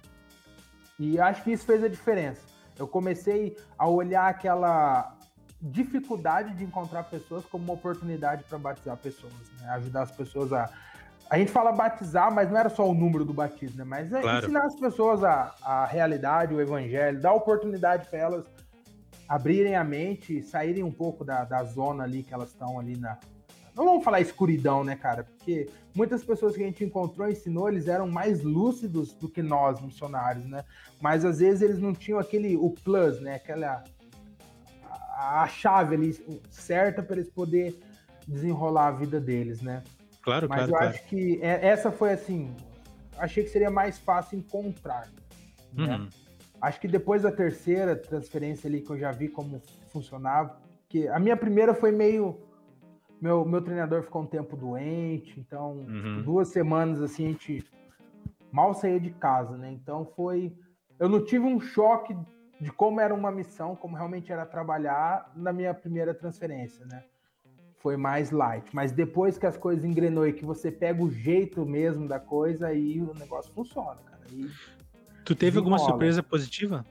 E acho que isso fez a diferença. Eu comecei a olhar aquela dificuldade de encontrar pessoas como uma oportunidade para batizar pessoas, né? ajudar as pessoas a. A gente fala batizar, mas não era só o número do batismo, né? Mas é claro. ensinar as pessoas a, a realidade, o evangelho, dar oportunidade para elas abrirem a mente, saírem um pouco da, da zona ali que elas estão ali na, não vamos falar escuridão, né, cara? Porque muitas pessoas que a gente encontrou ensinou, eles eram mais lúcidos do que nós, missionários, né? Mas às vezes eles não tinham aquele, o plus, né? Aquela, a, a chave ali certa para eles poder desenrolar a vida deles, né? Claro, Mas claro, eu claro. acho que é, essa foi assim, achei que seria mais fácil encontrar, né? Uhum. Acho que depois da terceira transferência ali que eu já vi como funcionava, que a minha primeira foi meio meu, meu treinador ficou um tempo doente, então Uhum. tipo, duas semanas assim a gente mal saía de casa, né? Então foi, eu não tive um choque de como era uma missão, como realmente era trabalhar na minha primeira transferência, né? Foi mais light, mas depois que as coisas engrenou e que você pega o jeito mesmo da coisa, aí o negócio funciona, cara. Aí Tu teve alguma Desenrola. surpresa positiva?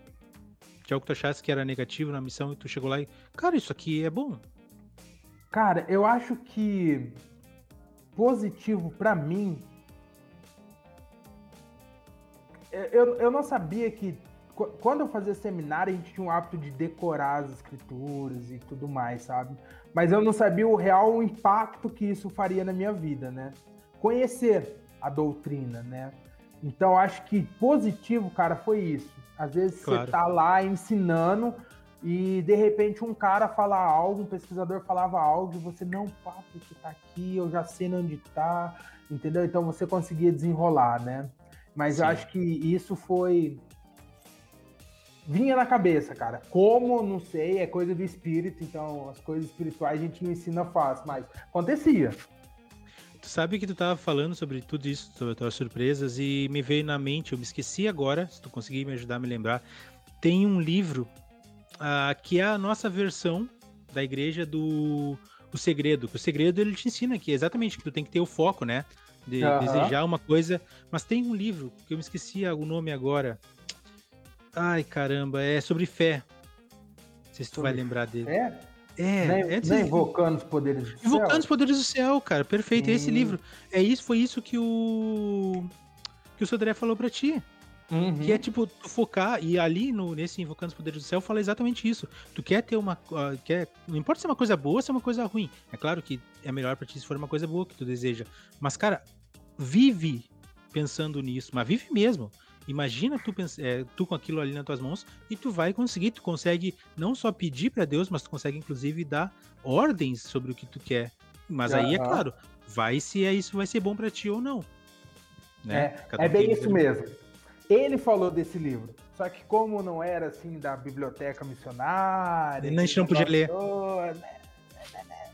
De algo que tu achasse que era negativo na missão e tu chegou lá e, cara, isso aqui é bom. Cara, eu acho que positivo pra mim. Eu, eu não sabia que qu- quando eu fazia seminário a gente tinha o hábito de decorar as escrituras e tudo mais, sabe? Mas eu não sabia o real impacto que isso faria na minha vida, né? Conhecer a doutrina, né? Então acho que positivo, cara, foi isso. Às vezes Claro. você tá lá ensinando e de repente um cara fala algo, um pesquisador falava algo, e você, não, papo que tá aqui, eu já sei onde tá, entendeu? Então você conseguia desenrolar, né? Mas eu Sim. acho que isso foi. Vinha na cabeça, cara. Como, não sei, é coisa do espírito, então as coisas espirituais a gente não ensina fácil, mas acontecia. Tu sabe que tu tava falando sobre tudo isso, sobre as tuas surpresas, e me veio na mente, eu me esqueci agora, se tu conseguir me ajudar a me lembrar, tem um livro ah, que é a nossa versão da igreja do o segredo. que O segredo ele te ensina que exatamente que tu tem que ter o foco, né? De desejar uma coisa. Mas tem um livro que eu me esqueci o nome agora. Ai, caramba, é sobre fé. Não sei se tu Sobre vai lembrar dele. É? É, nem, é nem desse- invocando os poderes do céu. Invocando os poderes do céu, cara. Perfeito. É esse Hum. livro. É isso, foi isso que o. Que o Sodré falou pra ti. Uhum. Que é tipo, tu focar, e ali no, nesse Invocando os Poderes do Céu fala exatamente isso. Tu quer ter uma. ah, quer, não importa se é uma coisa boa ou se é uma coisa ruim. É claro que é melhor pra ti se for uma coisa boa que tu deseja. Mas, cara, vive pensando nisso, mas vive mesmo. Imagina tu, é, tu com aquilo ali nas tuas mãos e tu vai conseguir, tu consegue não só pedir pra Deus, mas tu consegue inclusive dar ordens sobre o que tu quer. Mas aí é claro, vai se é isso vai ser bom pra ti ou não. Né? É um bem isso mesmo. Ele falou desse livro. Só que como não era assim da biblioteca missionária, A gente não podia ler. né, né, né, né.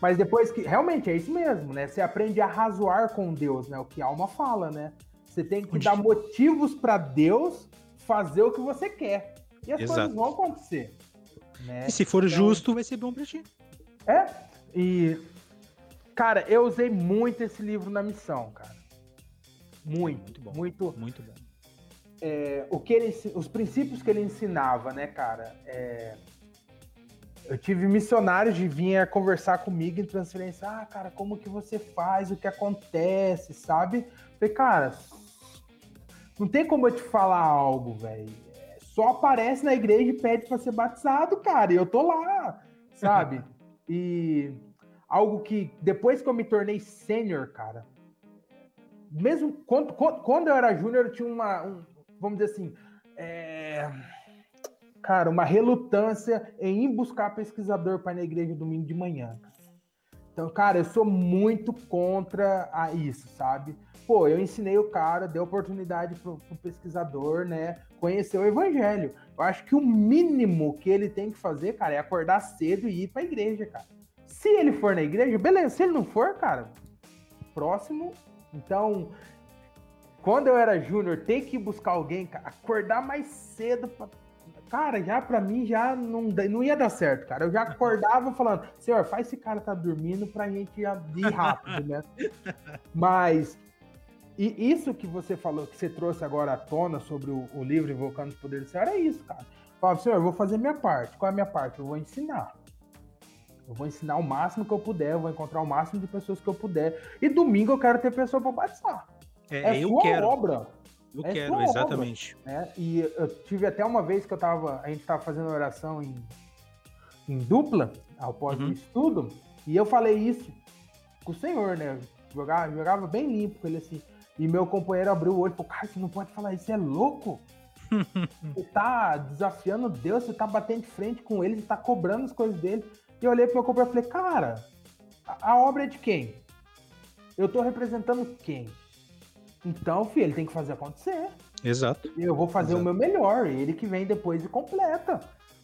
Mas depois que realmente é isso mesmo, né? Você aprende a razoar com Deus, né? O que a alma fala, né? Você tem que Onde- dar motivos para Deus fazer o que você quer. E as Exato. coisas vão acontecer. Né? E se for Então- justo, vai ser bom pra ti. É. E cara, eu usei muito esse livro na missão, cara. Muito, Muito bom. muito Muito bom. É, o que ele, os princípios que ele ensinava, né, cara? é, eu tive missionários de vir conversar comigo em transferência. Ah, cara, como que você faz? O que acontece, sabe? Falei, cara, não tem como eu te falar algo, velho. É, Só aparece na igreja e pede para ser batizado, cara. E eu tô lá, sabe? e algo que depois que eu me tornei sênior, cara, mesmo quando, quando, quando eu era júnior, eu tinha uma, um- vamos dizer assim, é, cara, uma relutância em ir buscar pesquisador para ir na igreja domingo de manhã. Então, cara, eu sou muito contra a isso, sabe? Pô, eu ensinei o cara, dei oportunidade pro, pro pesquisador, né? Conhecer o evangelho. Eu acho que o mínimo que ele tem que fazer, cara, é acordar cedo e ir pra igreja, cara. Se ele for na igreja, beleza. Se ele não for, cara, próximo. Então, quando eu era júnior, ter que buscar alguém, acordar mais cedo pra cara, já para mim já não, não ia dar certo, cara. Eu já acordava falando, senhor, faz esse cara tá dormindo pra gente ir rápido, né? Mas e isso que você falou, que você trouxe agora à tona sobre o, o livro Invocando os Poderes do Senhor, é isso, cara. Fala, senhor, eu vou fazer minha parte. Qual é a minha parte? Eu vou ensinar. Eu vou ensinar o máximo que eu puder, eu vou encontrar o máximo de pessoas que eu puder. E domingo eu quero ter pessoa para batizar. É, é eu sua quero. obra. Eu é quero, exatamente. Obra, né? E eu tive até uma vez que eu tava, a gente tava fazendo oração em, em dupla, ao pós uhum. estudo, e eu falei isso com o senhor, né? Jogava, jogava bem limpo com ele assim. E meu companheiro abriu o olho e falou: Cara, você não pode falar isso, você é louco. você tá desafiando Deus, você tá batendo de frente com ele, você tá cobrando as coisas dele. E eu olhei pro meu companheiro e falei: Cara, a, a obra é de quem? Eu tô representando quem? Então, filho, ele tem que fazer acontecer. Exato. Eu vou fazer Exato. o meu melhor, ele que vem depois e completa,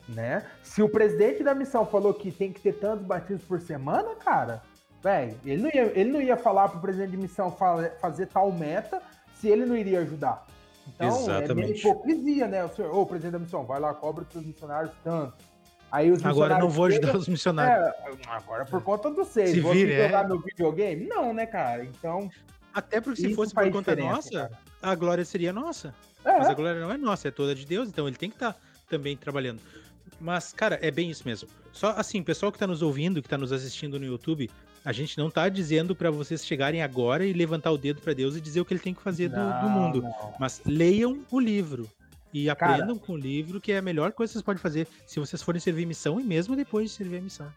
né? Se o presidente da missão falou que tem que ter tantos batismos por semana, cara, velho, ele, não ia, ele não ia falar pro presidente de missão fazer tal meta se ele não iria ajudar. Então, Exatamente. é hipocrisia, né? O senhor, ô, presidente da missão, vai lá, cobra os seus missionários tanto. Aí os agora não vou ajudar os missionários. É, agora por conta do seis. Se vou vire, jogar é. no videogame? Não, né, cara? Então. Até porque se Isso fosse por conta nossa, cara. a glória seria nossa. É, Mas a glória não é nossa, é toda de Deus, então ele tem que estar também trabalhando. Mas, cara, é bem isso mesmo. Só assim, pessoal que tá nos ouvindo, que tá nos assistindo no YouTube, a gente não tá dizendo pra vocês chegarem agora e levantar o dedo pra Deus e dizer o que ele tem que fazer do, do Não, mundo. não. Mas leiam o livro. E Cara- aprendam com o livro, que é a melhor coisa que vocês podem fazer se vocês forem servir missão e mesmo depois de servir a missão.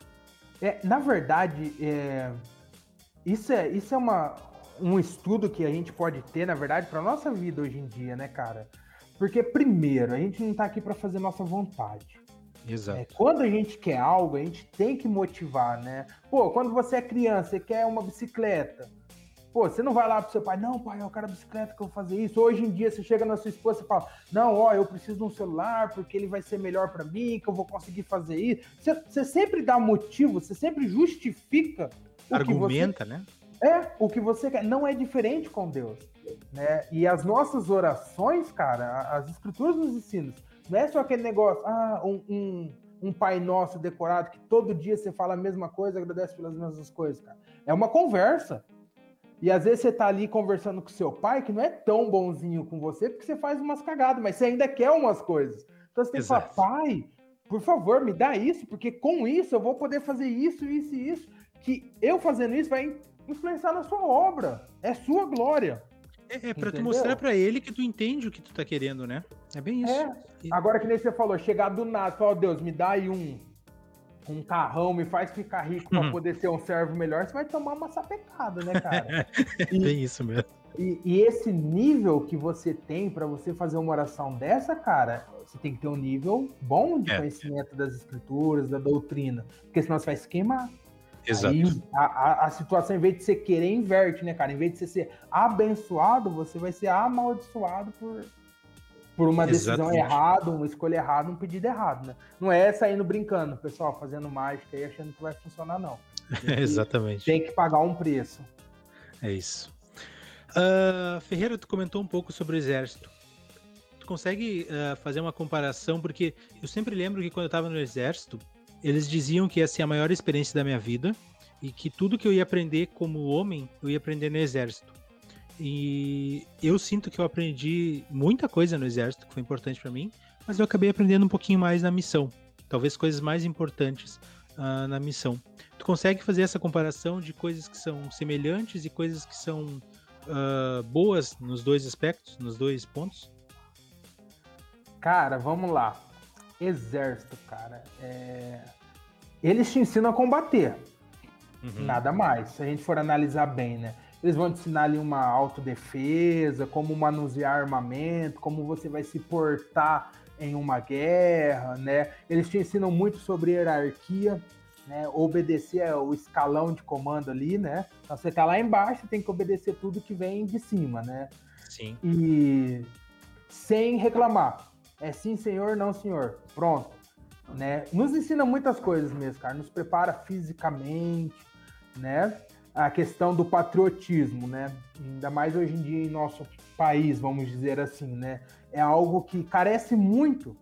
É, na verdade, é, isso é, isso é uma, um estudo que a gente pode ter, na verdade, para nossa vida hoje em dia, né, cara? Porque, primeiro, a gente não tá aqui para fazer nossa vontade. Exato. É, quando a gente quer algo, a gente tem que motivar, né? Pô, quando você é criança, você quer uma bicicleta. Pô, você não vai lá pro seu pai, não, pai, eu quero a bicicleta que eu vou fazer isso. Hoje em dia, você chega na sua esposa e fala, não, ó, eu preciso de um celular porque ele vai ser melhor para mim, que eu vou conseguir fazer isso. Você, você sempre dá motivo, você sempre justifica que você Argumenta, né? É, o que você quer. Não é diferente com Deus. Né? E as nossas orações, cara, as escrituras nos ensinam. Não é só aquele negócio, ah, um, um, um Pai Nosso decorado que todo dia você fala a mesma coisa, agradece pelas mesmas coisas, cara. É uma conversa. E às vezes você tá ali conversando com seu pai, que não é tão bonzinho com você, porque você faz umas cagadas, mas você ainda quer umas coisas. Então você tem Exato. que falar, pai, por favor, me dá isso, porque com isso eu vou poder fazer isso, isso e isso. Que eu fazendo isso vai influenciar na sua obra. É sua glória. É, é pra tu mostrar pra ele que tu entende o que tu tá querendo, né? É bem isso. É. Agora que nem você falou, chegar do nada, falar, "Ó, Deus, me dá aí um, um carrão, me faz ficar rico pra Uhum. poder ser um servo melhor, você vai tomar uma sapecada, né, cara? É bem isso mesmo. E, e esse nível que você tem pra você fazer uma oração dessa, cara, você tem que ter um nível bom de É. conhecimento das escrituras, da doutrina, porque senão você vai se queimar. Exato. Aí a, a, a situação, em vez de você querer, inverte, né, cara? Em vez de você ser abençoado, você vai ser amaldiçoado por, por uma decisão Exatamente. errada, uma escolha errada, um pedido errado, né? Não é saindo brincando, pessoal, fazendo mágica e achando que vai funcionar, não. Tem que- Exatamente. Tem que pagar um preço. É isso. Ah, Ferreira, tu comentou um pouco sobre o exército. Tu consegue ah, fazer uma comparação? Porque eu sempre lembro que quando eu estava no exército, eles diziam que ia ser a maior experiência da minha vida e que tudo que eu ia aprender como homem, eu ia aprender no exército. E eu sinto que eu aprendi muita coisa no exército, que foi importante para mim, mas eu acabei aprendendo um pouquinho mais na missão. Talvez coisas mais importantes ah, na missão. Tu consegue fazer essa comparação de coisas que são semelhantes e coisas que são ah, boas nos dois aspectos, nos dois pontos? Cara, vamos lá. Exército, cara. é, Eles te ensinam a combater. Uhum. Nada mais. Se a gente for analisar bem, né? Eles vão te ensinar ali uma autodefesa, como manusear armamento, como você vai se portar em uma guerra, né? Eles te ensinam muito sobre hierarquia. né? Obedecer o escalão de comando ali, né? Então você tá lá embaixo, tem que obedecer tudo que vem de cima, né? Sim. E sem reclamar. É sim, senhor, não, senhor. Pronto. Né? Nos ensina muitas coisas mesmo, cara. Nos prepara fisicamente, né? A questão do patriotismo, né? Ainda mais hoje em dia em nosso país, vamos dizer assim, né? É algo que carece muito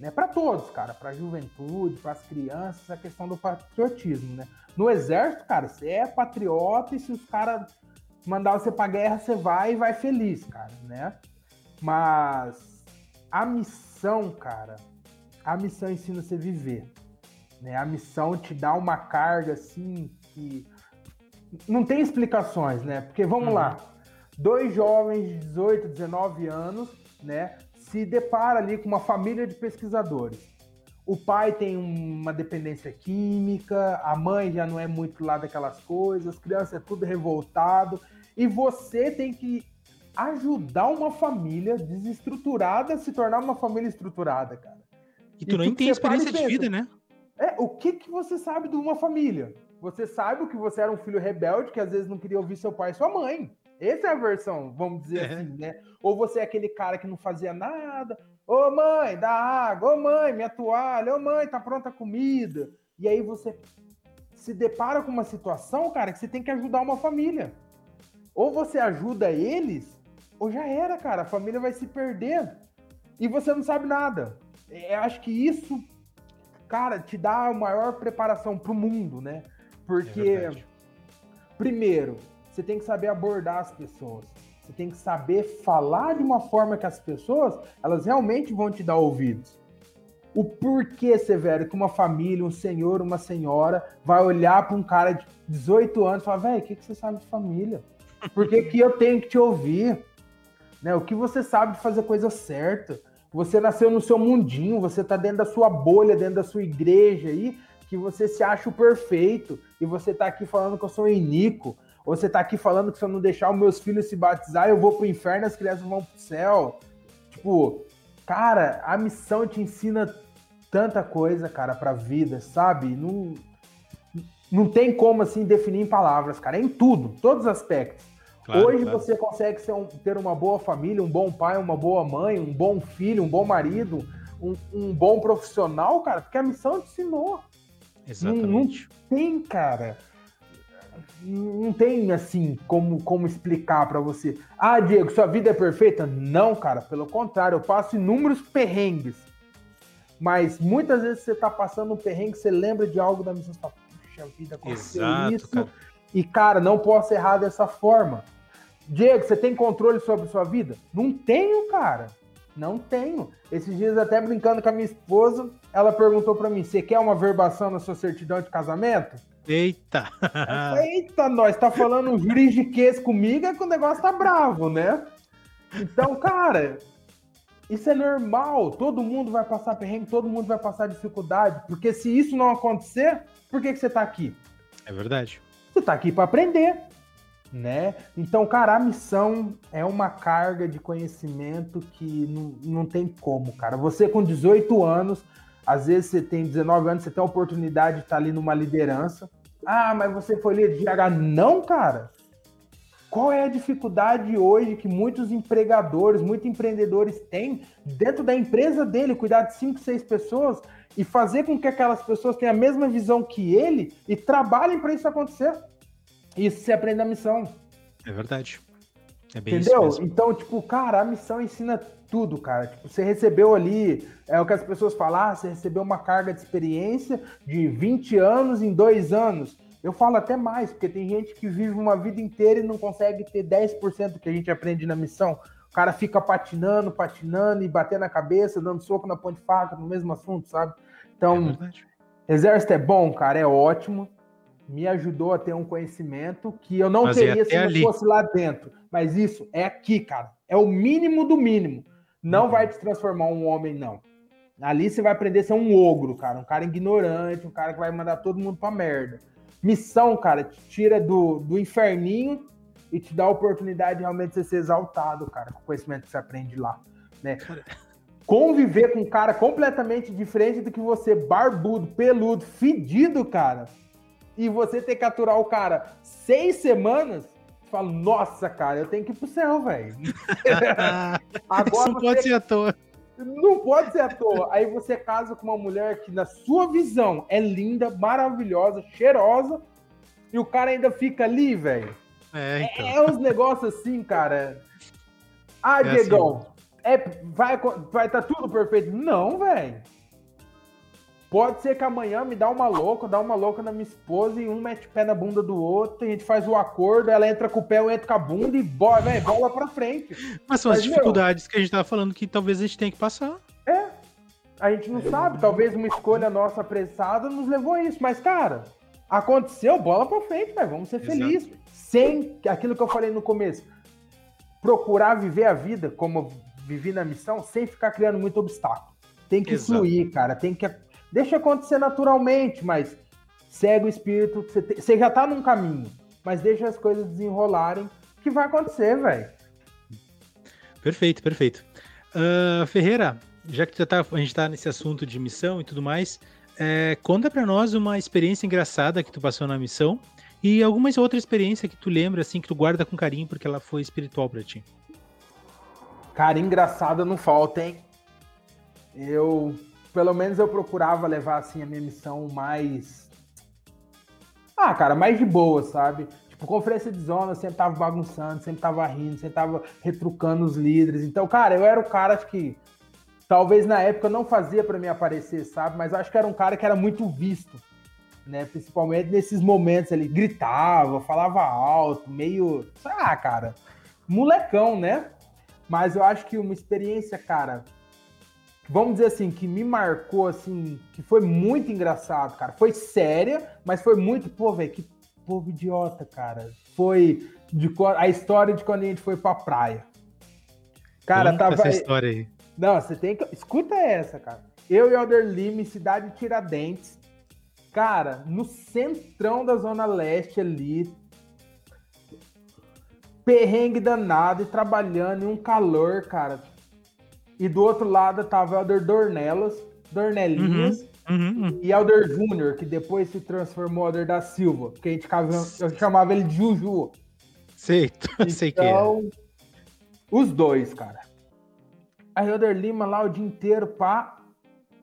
né, para todos, cara, para a juventude, para as crianças, a questão do patriotismo, né? No exército, cara, você é patriota e se os caras mandar você para guerra, você vai e vai feliz, cara, né? Mas a missão, cara, a missão ensina você a viver, né? A missão te dá uma carga assim que não tem explicações, né? Porque vamos uhum. lá, dois jovens de 18, 19 anos, né? se depara ali com uma família de pesquisadores. O pai tem uma dependência química, a mãe já não é muito lá daquelas coisas, as crianças é tudo revoltado, e você tem que ajudar uma família desestruturada a se tornar uma família estruturada, cara. E tu e nem tem experiência de vida, né? É, o que, que você sabe de uma família? Você sabe que você era um filho rebelde que às vezes não queria ouvir seu pai e sua mãe. Essa é a versão, vamos dizer é. assim, né? Ou você é aquele cara que não fazia nada. Ô mãe, dá água. Ô mãe, minha toalha. Ô mãe, tá pronta a comida. E aí você se depara com uma situação, cara, que você tem que ajudar uma família. Ou você ajuda eles, ou já era, cara. A família vai se perder. E você não sabe nada. É, eu acho que isso, cara, te dá a maior preparação pro mundo, né? Porque, é primeiro, você tem que saber abordar as pessoas. Você tem que saber falar de uma forma que as pessoas, elas realmente vão te dar ouvidos. O porquê, Severo, que uma família, um senhor, uma senhora vai olhar para um cara de 18 anos e falar, velho, o que, que você sabe de família? Por que, que eu tenho que te ouvir? Né? O que você sabe de fazer coisa certa? Você nasceu no seu mundinho, você está dentro da sua bolha, dentro da sua igreja aí, que você se acha o perfeito, e você está aqui falando que eu sou um inico, ou você tá aqui falando que se eu não deixar os meus filhos se batizar, eu vou pro inferno as crianças vão pro céu. Tipo, cara, a missão te ensina tanta coisa, cara, pra vida, sabe? Não, não tem como, assim, definir em palavras, cara. É em tudo, todos os aspectos. Claro, Hoje claro. você consegue um, ter uma boa família, um bom pai, uma boa mãe, um bom filho, um bom marido, um, um bom profissional, cara, porque a missão te ensinou. Exatamente. Não, não tem, cara não tem assim como, como explicar para você. Ah, Diego, sua vida é perfeita? Não, cara, pelo contrário, eu passo inúmeros perrengues. Mas muitas vezes você tá passando um perrengue, você lembra de algo da missão, você fala, puxa vida, aconteceu Exato, isso. Cara. E, cara, não posso errar dessa forma. Diego, você tem controle sobre sua vida? Não tenho, cara. Não tenho. Esses dias, até brincando com a minha esposa, ela perguntou para mim: você quer uma verbação na sua certidão de casamento? Eita! Eita, nós tá falando juridiquês comigo, é que o negócio tá bravo, né? Então, cara, isso é normal. Todo mundo vai passar perrengue, todo mundo vai passar dificuldade. Porque se isso não acontecer, por que, que você tá aqui? É verdade. Você tá aqui para aprender, né? Então, cara, a missão é uma carga de conhecimento que não, não tem como, cara. Você com 18 anos, às vezes você tem 19 anos, você tem a oportunidade de estar ali numa liderança. Ah, mas você foi líder de RH. Não, cara. Qual é a dificuldade hoje que muitos empregadores, muitos empreendedores têm dentro da empresa dele, cuidar de cinco, seis pessoas e fazer com que aquelas pessoas tenham a mesma visão que ele e trabalhem para isso acontecer? Isso se aprende na missão. É verdade. É Entendeu? Então, tipo, cara, a missão ensina tudo, cara. Tipo, você recebeu ali, é o que as pessoas falam, ah, você recebeu uma carga de experiência de 20 anos em dois anos. Eu falo até mais, porque tem gente que vive uma vida inteira e não consegue ter 10% do que a gente aprende na missão. O cara fica patinando, patinando e batendo a cabeça, dando soco na ponte faca no mesmo assunto, sabe? Então, é exército é bom, cara, é ótimo. Me ajudou a ter um conhecimento que eu não Mas teria se não fosse lá dentro. Mas isso é aqui, cara. É o mínimo do mínimo. Não uhum. vai te transformar um homem, não. Ali você vai aprender a ser um ogro, cara. Um cara ignorante, um cara que vai mandar todo mundo pra merda. Missão, cara, te tira do, do inferninho e te dá a oportunidade de realmente você ser exaltado, cara, com o conhecimento que você aprende lá. Né? conviver com um cara completamente diferente do que você, barbudo, peludo, fedido, cara, e você ter que aturar o cara seis semanas, fala, nossa, cara, eu tenho que ir pro céu, velho. Agora não pode ser à toa. Não pode ser à toa. Aí você casa com uma mulher que, na sua visão, é linda, maravilhosa, cheirosa, e o cara ainda fica ali, velho. É, então. é uns negócios assim, cara. Ah, é Diegão, assim. é, vai estar vai tá tudo perfeito? Não, velho. Pode ser que amanhã me dá uma louca, dá uma louca na minha esposa e um mete pé na bunda do outro, a gente faz o acordo, ela entra com o pé, eu entro com a bunda e bola, véio, bola pra frente. Mas são Mas, as dificuldades meu, que a gente tava falando que talvez a gente tenha que passar. É. A gente não sabe, talvez uma escolha nossa apressada nos levou a isso. Mas, cara, aconteceu, bola pra frente, véio, vamos ser felizes. Sem aquilo que eu falei no começo. Procurar viver a vida como vivi na missão, sem ficar criando muito obstáculo. Tem que Exato. fluir, cara. Tem que Deixa acontecer naturalmente, mas segue o espírito. Você, te, você já tá num caminho, mas deixa as coisas desenrolarem, que vai acontecer, velho. Perfeito, perfeito. Uh, Ferreira, já que tá, a gente tá nesse assunto de missão e tudo mais, é, conta para nós uma experiência engraçada que tu passou na missão e alguma outra experiência que tu lembra, assim, que tu guarda com carinho porque ela foi espiritual para ti. Cara, engraçada não falta, hein? Eu pelo menos eu procurava levar assim a minha missão mais. Ah, cara, mais de boa, sabe? Tipo, conferência de zona, eu sempre tava bagunçando, sempre tava rindo, sempre tava retrucando os líderes. Então, cara, eu era o cara que talvez na época não fazia para mim aparecer, sabe? Mas acho que era um cara que era muito visto, né? Principalmente nesses momentos ali, gritava, falava alto, meio, ah, cara, molecão, né? Mas eu acho que uma experiência, cara, vamos dizer assim, que me marcou, assim, que foi muito engraçado, cara. Foi séria, mas foi muito, pô, velho, que povo idiota, cara. Foi de, a história de quando a gente foi pra praia. Cara, Conta tava. essa história aí. Não, você tem que. Escuta essa, cara. Eu e Alder Lima, cidade de Tiradentes. Cara, no centrão da Zona Leste ali. Perrengue danado e trabalhando em um calor, cara e do outro lado tava Elder Dornelas, Dornelinhas uhum, uhum, uhum. e Elder Júnior, que depois se transformou em Elder da Silva, que a gente chamava ele de Juju. Sei, então, sei que é. Então, os dois, cara. A Elder Lima lá o dia inteiro, pá.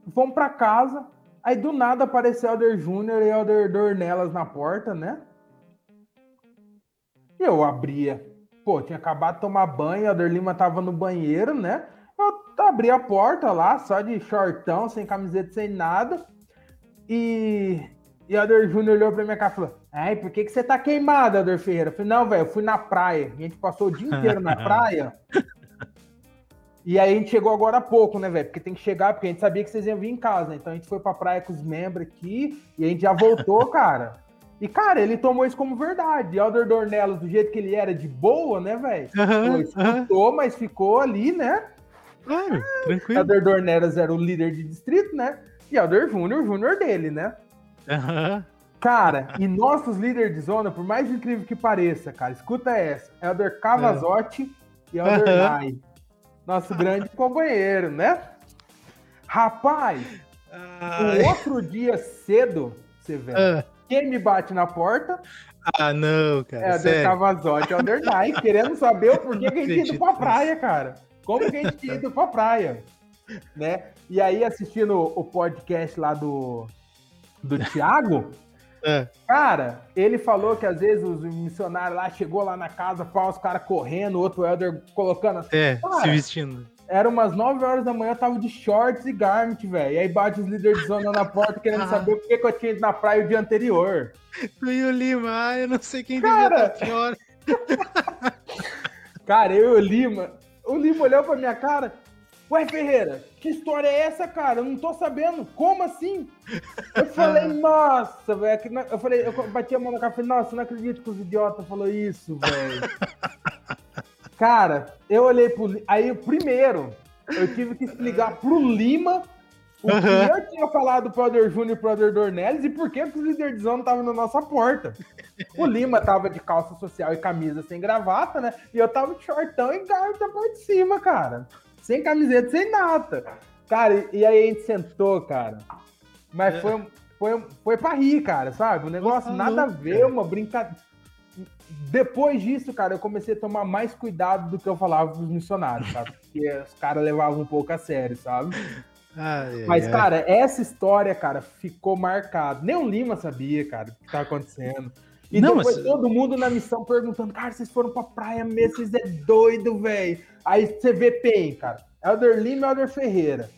Vamos pra casa. Aí do nada apareceu Elder Júnior e Elder Dornelas na porta, né? Eu abria. Pô, tinha acabado de tomar banho, Elder Lima tava no banheiro, né? Eu abri a porta lá, só de shortão, sem camiseta, sem nada. E, e o Ador Júnior olhou pra minha cara e falou: Ai, por que, que você tá queimado, Ador Ferreira? Eu falei: Não, velho, eu fui na praia. A gente passou o dia inteiro na praia. E aí a gente chegou agora há pouco, né, velho? Porque tem que chegar, porque a gente sabia que vocês iam vir em casa, né? Então a gente foi pra praia com os membros aqui e a gente já voltou, cara. E, cara, ele tomou isso como verdade. E Alder Dornelos, do jeito que ele era, de boa, né, velho? Uhum, escutou, uhum. mas ficou ali, né? Claro, tranquilo. Elder Dornelas era o líder de distrito, né? E Elder Júnior, o Júnior dele, né? Uhum. Cara, e nossos líderes de zona, por mais incrível que pareça, cara, escuta essa. Elder Cavazotti é. e Elder uhum. Nosso grande companheiro, né? Rapaz, o outro dia cedo, você vê, uh. quem me bate na porta? Ah, não, cara. É Elder Cavazotti e Elder Nai, querendo saber o porquê que a gente indo pra praia, cara. Como que a gente tinha ido pra praia? Né? E aí, assistindo o podcast lá do, do Thiago, é. cara, ele falou que às vezes os missionários lá chegou lá na casa, pá, os caras correndo, o outro Elder colocando assim. É, cara, se vestindo. Era umas 9 horas da manhã, eu tava de shorts e garment, velho. E aí bate os líderes de zona na porta querendo ah. saber por que, que eu tinha ido na praia o dia anterior. Tu e o Lima, ah, eu não sei quem cara... devia estar pior. cara, eu e o Lima, o Lima olhou pra minha cara. Ué, Ferreira, que história é essa, cara? Eu não tô sabendo. Como assim? Eu falei, nossa, velho. Eu falei, eu bati a mão na cara e falei, nossa, não acredito que os idiotas falou isso, velho. cara, eu olhei pro. Aí, primeiro, eu tive que explicar pro Lima o que eu tinha falado pro Elder Júnior e pro Elder Dornelles e por que os líderes de zona estavam na nossa porta. O Lima tava de calça social e camisa sem gravata, né? E eu tava de shortão e garra da parte de cima, cara. sem camiseta, sem nada. Cara, e aí a gente sentou, cara. Mas é. foi, foi, foi pra rir, cara, sabe? Um negócio Pô, nada a ver, uma brincadeira. Depois disso, cara, eu comecei a tomar mais cuidado do que eu falava pros missionários, sabe? Porque os caras levavam um pouco a sério, sabe? Ai, Mas, ai. cara, essa história, cara, ficou marcada. Nem o Lima sabia, cara, o que tá acontecendo. E não, depois mas... todo mundo na missão perguntando, cara, vocês foram pra praia mesmo, vocês é doido, velho. Aí você vê PEN, cara. Elder Lima e Elder Ferreira.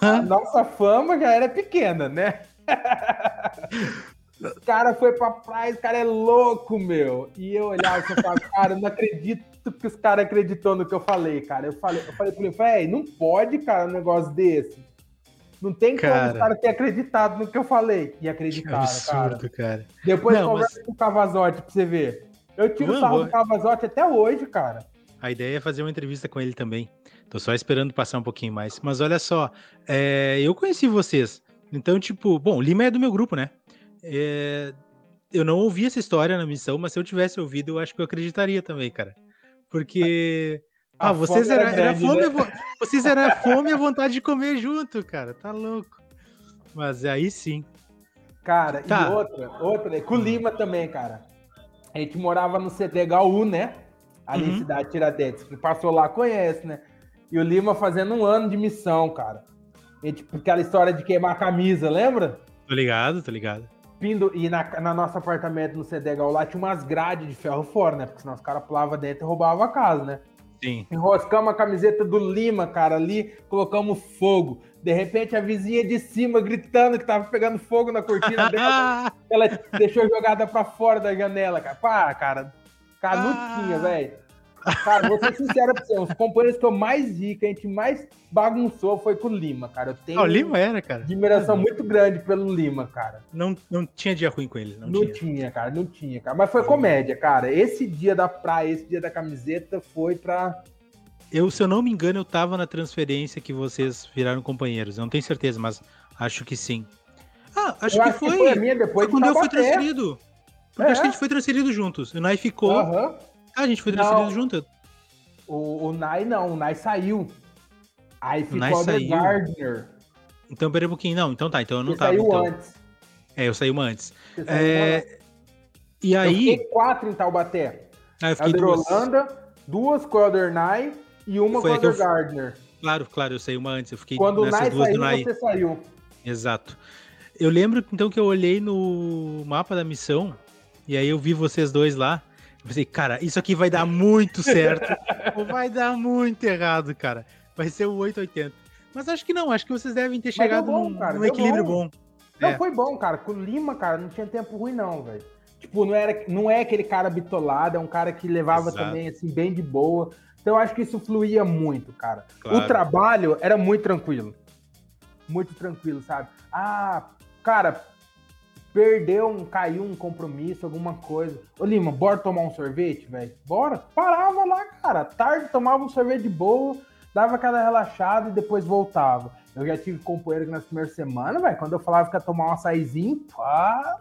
A nossa fama já era pequena, né? Os cara foi pra praia, esse cara é louco, meu. E eu olhava e falava, cara, eu não acredito que os caras acreditou no que eu falei, cara. Eu falei, eu falei pra ele, velho, não pode, cara, um negócio desse. Não tem cara, como os caras terem acreditado no que eu falei. E acreditaram, absurdo, cara. cara. Depois não, conversa mas... com o Cavazotti pra você ver. Eu tiro o sarro do Cavazotti até hoje, cara. A ideia é fazer uma entrevista com ele também. Tô só esperando passar um pouquinho mais. Mas olha só, é, eu conheci vocês. Então, tipo, bom, Lima é do meu grupo, né? É, eu não ouvi essa história na missão, mas se eu tivesse ouvido, eu acho que eu acreditaria também, cara. Porque. Ah, vocês era, era, fome, né? vocês era fome e a vontade de comer junto, cara. Tá louco. Mas aí sim. Cara, tá. e outra, outra, com o Lima também, cara. A gente morava no CDHU, né? Ali uhum. em Cidade Tiradentes. Quem passou lá conhece, né? E o Lima fazendo um ano de missão, cara. E, tipo, aquela história de queimar a camisa, lembra? Tô ligado, tô ligado. Pindo, e na, na nosso apartamento no CDHU lá tinha umas grades de ferro fora, né? Porque senão os caras pulavam dentro e roubavam a casa, né? Sim. Enroscamos a camiseta do Lima, cara, ali, colocamos fogo. De repente, a vizinha de cima gritando que tava pegando fogo na cortina dela. ela deixou jogada pra fora da janela, cara. Pá, cara. Canutinha, ah. velho. Cara, vou ser sincero pra você, os companheiros que eu mais ri, que a gente mais bagunçou foi com o Lima, cara. Eu tenho. o Lima era, cara. Admiração muito grande pelo Lima, cara. Não, não tinha dia ruim com ele, não, não tinha. tinha. cara, não tinha, cara. Mas foi comédia, cara. Esse dia da praia, esse dia da camiseta foi pra. Eu, se eu não me engano, eu tava na transferência que vocês viraram companheiros. Eu não tenho certeza, mas acho que sim. Ah, acho, que, acho foi. que foi. a minha depois foi quando eu fui transferido. Porque é. acho que a gente foi transferido juntos. O Nai ficou. Aham. Uhum. Ah, a gente foi transferido junto. O, o Nai não, o Nai saiu. Aí ficou o The Gardner. Então, peraí um pouquinho. Não, então tá, então eu não Você tava. Saiu então. antes. É, eu saí uma antes. É... E aí. Eu fiquei quatro em Taubaté. Ah, eu fiquei duas. Holanda, duas com o Elder Nai e uma Foi com o Elder eu... Gardner. Claro, claro, eu saí uma antes. Eu fiquei Quando o Nai saiu, Nai. você saiu. Exato. Eu lembro então que eu olhei no mapa da missão e aí eu vi vocês dois lá. Eu pensei, cara, isso aqui vai dar muito certo. ou vai dar muito errado, cara. Vai ser o 880. Mas acho que não, acho que vocês devem ter chegado bom, num, num equilíbrio bom. bom. Não, é. foi bom, cara. Com o Lima, cara, não tinha tempo ruim, não, velho. Tipo, não, era, não é aquele cara bitolado, é um cara que levava Exato. também, assim, bem de boa. Então eu acho que isso fluía muito, cara. Claro. O trabalho era muito tranquilo. Muito tranquilo, sabe? Ah, cara, perdeu um, caiu um compromisso, alguma coisa. Ô Lima, bora tomar um sorvete, velho? Bora. Parava lá, cara. Tarde tomava um sorvete de boa, dava aquela relaxada e depois voltava. Eu já tive companheiro que nas primeiras semanas, velho, quando eu falava que ia tomar um açaizinho, pá,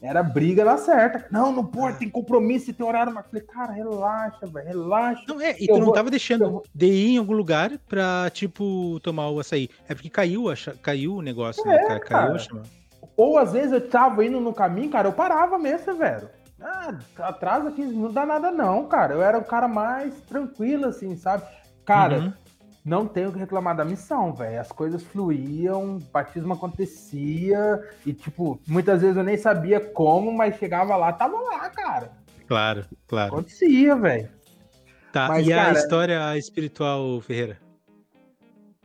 era briga na certa. Não, não pode, tem compromisso, tem horário. Mas falei, cara, relaxa, velho, relaxa. Não, é, e tu não vou... tava deixando vou... de ir em algum lugar pra, tipo, tomar o açaí. É porque caiu, caiu o negócio, né, é, né, cara? Caiu cara. Ou às vezes eu tava indo no caminho, cara, eu parava mesmo, velho. Ah, atrasa 15 minutos, não dá nada não, cara. Eu era o cara mais tranquilo, assim, sabe? Cara, uhum. não tenho que reclamar da missão, velho. As coisas fluíam, batismo acontecia, e, tipo, muitas vezes eu nem sabia como, mas chegava lá, tava lá, cara. Claro, claro. Acontecia, velho. Tá, mas, e cara, a história espiritual, Ferreira?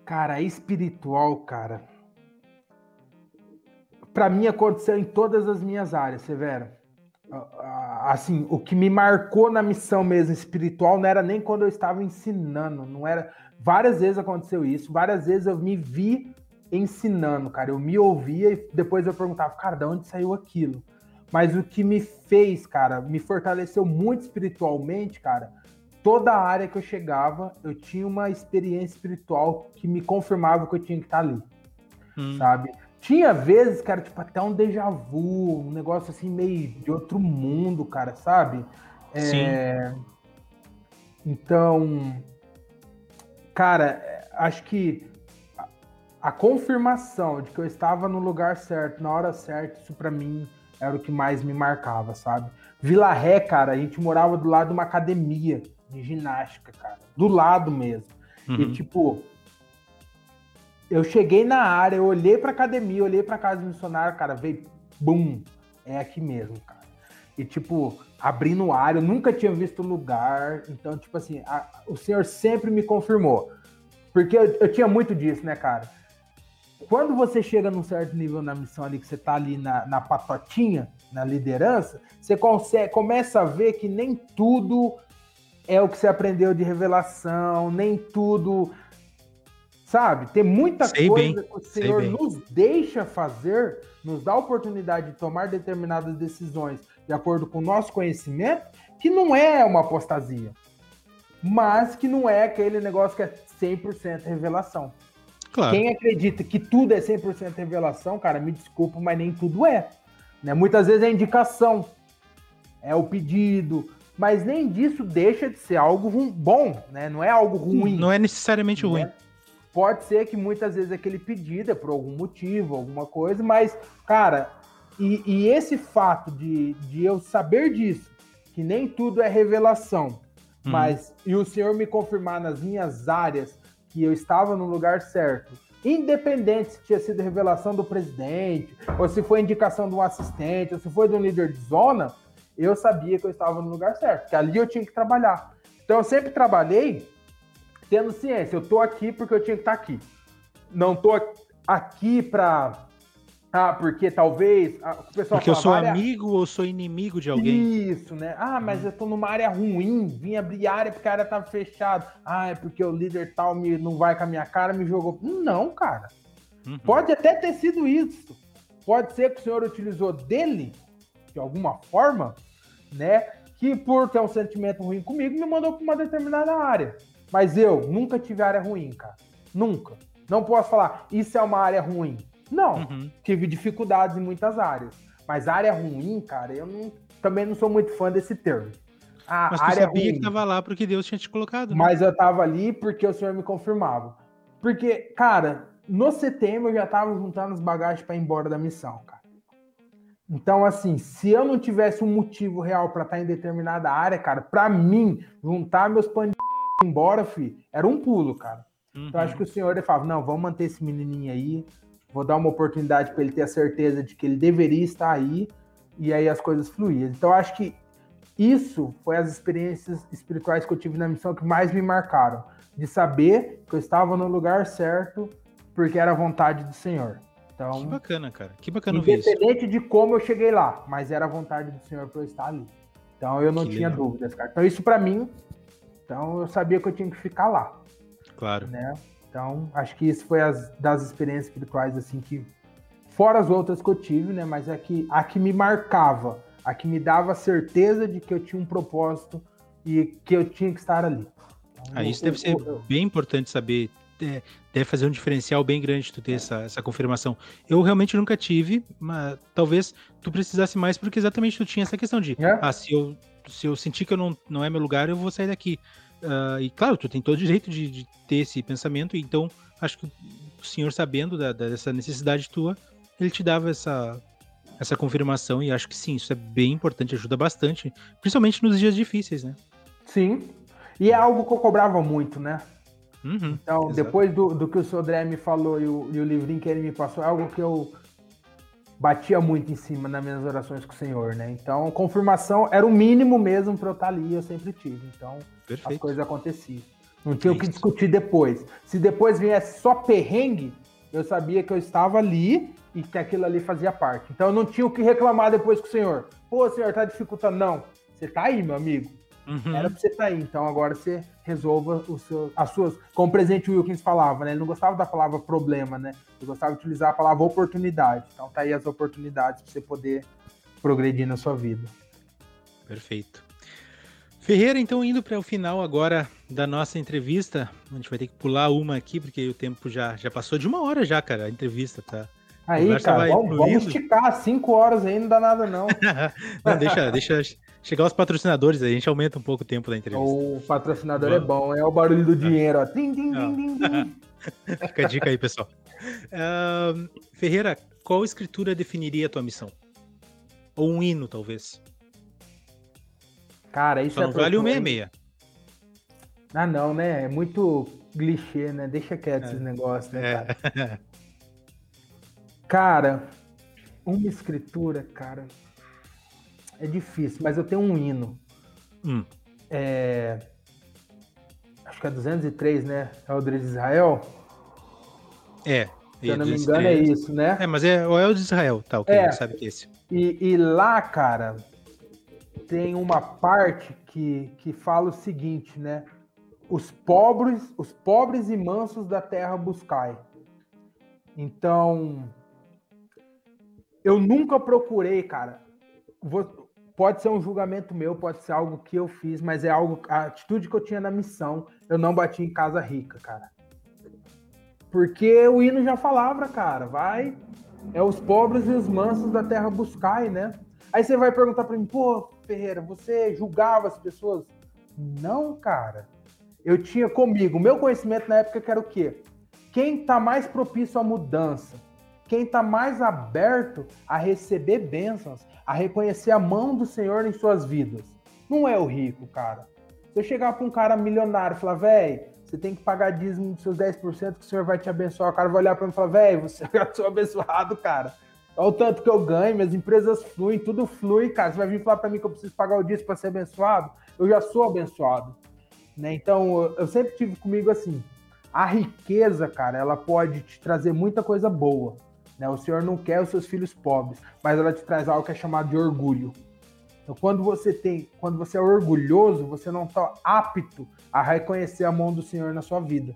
Cara, espiritual, cara para mim aconteceu em todas as minhas áreas, Severo. Assim, o que me marcou na missão mesmo espiritual não era nem quando eu estava ensinando, não era. Várias vezes aconteceu isso, várias vezes eu me vi ensinando, cara. Eu me ouvia e depois eu perguntava, cara, de onde saiu aquilo? Mas o que me fez, cara, me fortaleceu muito espiritualmente, cara. Toda a área que eu chegava, eu tinha uma experiência espiritual que me confirmava que eu tinha que estar ali, hum. sabe? Tinha vezes, cara, tipo, até um déjà vu, um negócio assim meio de outro mundo, cara, sabe? É... Sim. Então, cara, acho que a, a confirmação de que eu estava no lugar certo, na hora certa, isso para mim era o que mais me marcava, sabe? Vila Ré, cara, a gente morava do lado de uma academia de ginástica, cara. Do lado mesmo. Uhum. E tipo, eu cheguei na área, eu olhei pra academia, olhei pra casa do missionário, cara, veio, bum, é aqui mesmo, cara. E tipo, abrindo área, eu nunca tinha visto lugar. Então, tipo assim, a, o senhor sempre me confirmou. Porque eu, eu, tinha muito disso, né, cara? Quando você chega num certo nível na missão ali, que você tá ali na, na patotinha, na liderança, você consegue, começa a ver que nem tudo é o que você aprendeu de revelação, nem tudo. Sabe? Tem muita Sei coisa bem. que o Senhor nos deixa fazer, nos dá a oportunidade de tomar determinadas decisões de acordo com o nosso conhecimento, que não é uma apostasia, mas que não é aquele negócio que é 100% revelação. Claro. Quem acredita que tudo é 100% revelação, cara, me desculpa, mas nem tudo é. Né? Muitas vezes é indicação, é o pedido, mas nem disso deixa de ser algo bom, né? Não é algo ruim. Não é necessariamente né? ruim. Pode ser que muitas vezes aquele pedido é por algum motivo, alguma coisa, mas, cara, e, e, esse fato de, de eu saber disso, que nem tudo é revelação, uhum. mas e o senhor me confirmar nas minhas áreas que eu estava no lugar certo, independente se tinha sido revelação do presidente, ou se foi indicação de um assistente, ou se foi de um líder de zona, eu sabia que eu estava no lugar certo, que ali eu tinha que trabalhar. Então eu sempre trabalhei tendo ciência, eu tô aqui porque eu tinha que estar aqui. Não tô aqui para ah, porque talvez. O pessoal porque fala, eu sou área... amigo ou sou inimigo de alguém? Isso, né? Ah, mas eu tô numa área ruim, vim abrir área porque a área tava fechada. Ah, é porque o líder tal me, não vai com a minha cara, me jogou. Não, cara. Uhum. Pode até ter sido isso. Pode ser que o senhor utilizou dele, de alguma forma, né? Que por ter um sentimento ruim comigo, me mandou para uma determinada área. Mas eu nunca tive área ruim, cara. Nunca. Não posso falar, isso é uma área ruim. Não, uhum. tive dificuldades em muitas áreas. Mas área ruim, cara, eu não, também não sou muito fã desse termo. A mas tu área sabia ruim, que tava lá porque Deus tinha te colocado. Né? Mas eu tava ali porque o senhor me confirmava. Porque, cara, no setembro eu já tava juntando as bagagens para ir embora da missão, cara. Então, assim, se eu não tivesse um motivo real para estar tá em determinada área, cara, para mim, juntar meus panos embora, filho, era um pulo, cara. Uhum. Então, acho que o senhor ele falava, não, vamos manter esse menininho aí, vou dar uma oportunidade para ele ter a certeza de que ele deveria estar aí e aí as coisas fluíam. Então acho que isso foi as experiências espirituais que eu tive na missão que mais me marcaram, de saber que eu estava no lugar certo porque era a vontade do Senhor. Então, que bacana, cara. Que bacana Independente de como eu cheguei lá, mas era a vontade do Senhor para eu estar ali. Então eu não que tinha legal. dúvidas, cara. Então isso para mim, então eu sabia que eu tinha que ficar lá. Claro. Né? Então, acho que isso foi as das experiências espirituais, assim, que. Fora as outras que eu tive, né? Mas é que a que me marcava, a que me dava certeza de que eu tinha um propósito e que eu tinha que estar ali. Então, ah, isso eu, deve ser eu, bem importante saber. É, deve fazer um diferencial bem grande tu ter essa, essa confirmação. Eu realmente nunca tive, mas talvez tu precisasse mais, porque exatamente tu tinha essa questão de é? ah, se eu, se eu sentir que eu não, não é meu lugar, eu vou sair daqui. Uh, e claro, tu tem todo o direito de, de, ter esse pensamento, então acho que o senhor, sabendo da, dessa necessidade tua, ele te dava essa, essa confirmação, e acho que sim, isso é bem importante, ajuda bastante, principalmente nos dias difíceis, né? Sim, e é algo que eu cobrava muito, né? Uhum, então, exato. depois do, do que o Sodré me falou e o, e o livrinho que ele me passou, é algo que eu batia muito em cima nas minhas orações com o Senhor, né? Então, confirmação era o mínimo mesmo para eu estar ali, eu sempre tive. Então, Perfeito. as coisas aconteciam. Não tinha o que discutir depois. Se depois viesse só perrengue, eu sabia que eu estava ali e que aquilo ali fazia parte. Então, eu não tinha o que reclamar depois com o Senhor. Pô, Senhor, tá dificultando. Não. Você tá aí, meu amigo. Uhum. Era pra você estar tá aí. Então agora você resolva os seus, as suas. Como o presidente Wilkins falava, né? Ele não gostava da palavra problema, né? Ele gostava de utilizar a palavra oportunidade. Então tá aí as oportunidades para você poder progredir na sua vida. Perfeito. Ferreira, então, indo para o final agora da nossa entrevista, a gente vai ter que pular uma aqui, porque o tempo já, já passou de uma hora já, cara, a entrevista, tá? Aí, cara, vamos, vamos, esticar, cinco horas aí não dá nada não. não, deixa, deixa, chegar os patrocinadores, a gente aumenta um pouco o tempo da entrevista. O patrocinador é bom, é o barulho do dinheiro, ó. Ah. tim, tim, tim. Fica a dica aí, pessoal. Ahn, Ferreira, qual escritura definiria a tua missão? Ou um hino, talvez. Cara, isso Só é vale o profundo. 66. Ah, não, né? É muito clichê, né? Deixa quieto esses negócios, né, cara? É. Cara, uma escritura, cara, é difícil, mas eu tenho um hino. Hum, É... Acho que é 203, né? É o de Israel. é. Se eu não me engano, é isso, né? É, mas é o El de Israel, tá, ok, É. sabe que é esse. E, e lá, cara, tem uma parte que, que fala o seguinte, né? Os pobres, os pobres e mansos da terra buscai. Então, eu nunca procurei, cara. vou- pode ser um julgamento meu, pode ser algo que eu fiz, mas é algo, a atitude que eu tinha na missão, eu não bati em casa rica, cara. Porque o hino já falava, cara, vai é os pobres e os mansos da terra buscai, né? Aí você vai perguntar para mim, pô, Ferreira, você julgava as pessoas? Não, cara. Eu tinha comigo, meu conhecimento na época que era o quê? Quem tá mais propício à mudança, quem tá mais aberto a receber bênçãos, a reconhecer a mão do Senhor em suas vidas. Não é o rico, cara. Se eu chegar para um cara milionário e falar, velho, você tem que pagar dízimo dos seus 10% que o Senhor vai te abençoar, o cara vai olhar para mim e falar, velho, você já sou abençoado, cara. Olha o tanto que eu ganho, minhas empresas fluem, tudo flui, cara. Você vai vir falar para mim que eu preciso pagar o dízimo para ser abençoado? Eu já sou abençoado. Né? Então, eu sempre tive comigo assim, a riqueza, cara, ela pode te trazer muita coisa boa. Né? O Senhor não quer os seus filhos pobres, mas ela te traz algo que é chamado de orgulho. Então, quando você tem, quando você é orgulhoso, você não está apto a reconhecer a mão do Senhor na sua vida.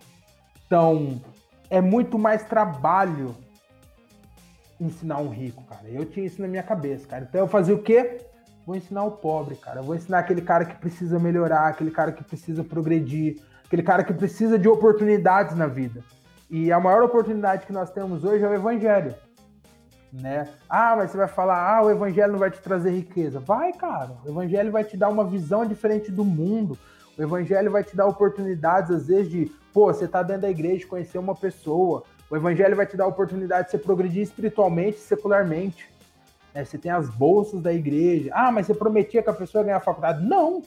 Então, é muito mais trabalho ensinar um rico, cara. Eu tinha isso na minha cabeça, cara. Então eu fazia o quê? Vou ensinar o pobre, cara. Vou ensinar aquele cara que precisa melhorar, aquele cara que precisa progredir, aquele cara que precisa de oportunidades na vida. E a maior oportunidade que nós temos hoje é o evangelho. Né? Ah, mas você vai falar, ah, o evangelho não vai te trazer riqueza. Vai, cara. O evangelho vai te dar uma visão diferente do mundo. O evangelho vai te dar oportunidades, às vezes, de, pô, você tá dentro da igreja, conhecer uma pessoa. O evangelho vai te dar oportunidade de você progredir espiritualmente, secularmente. né? Você tem as bolsas da igreja. Ah, mas você prometia que a pessoa ia ganhar a faculdade. Não.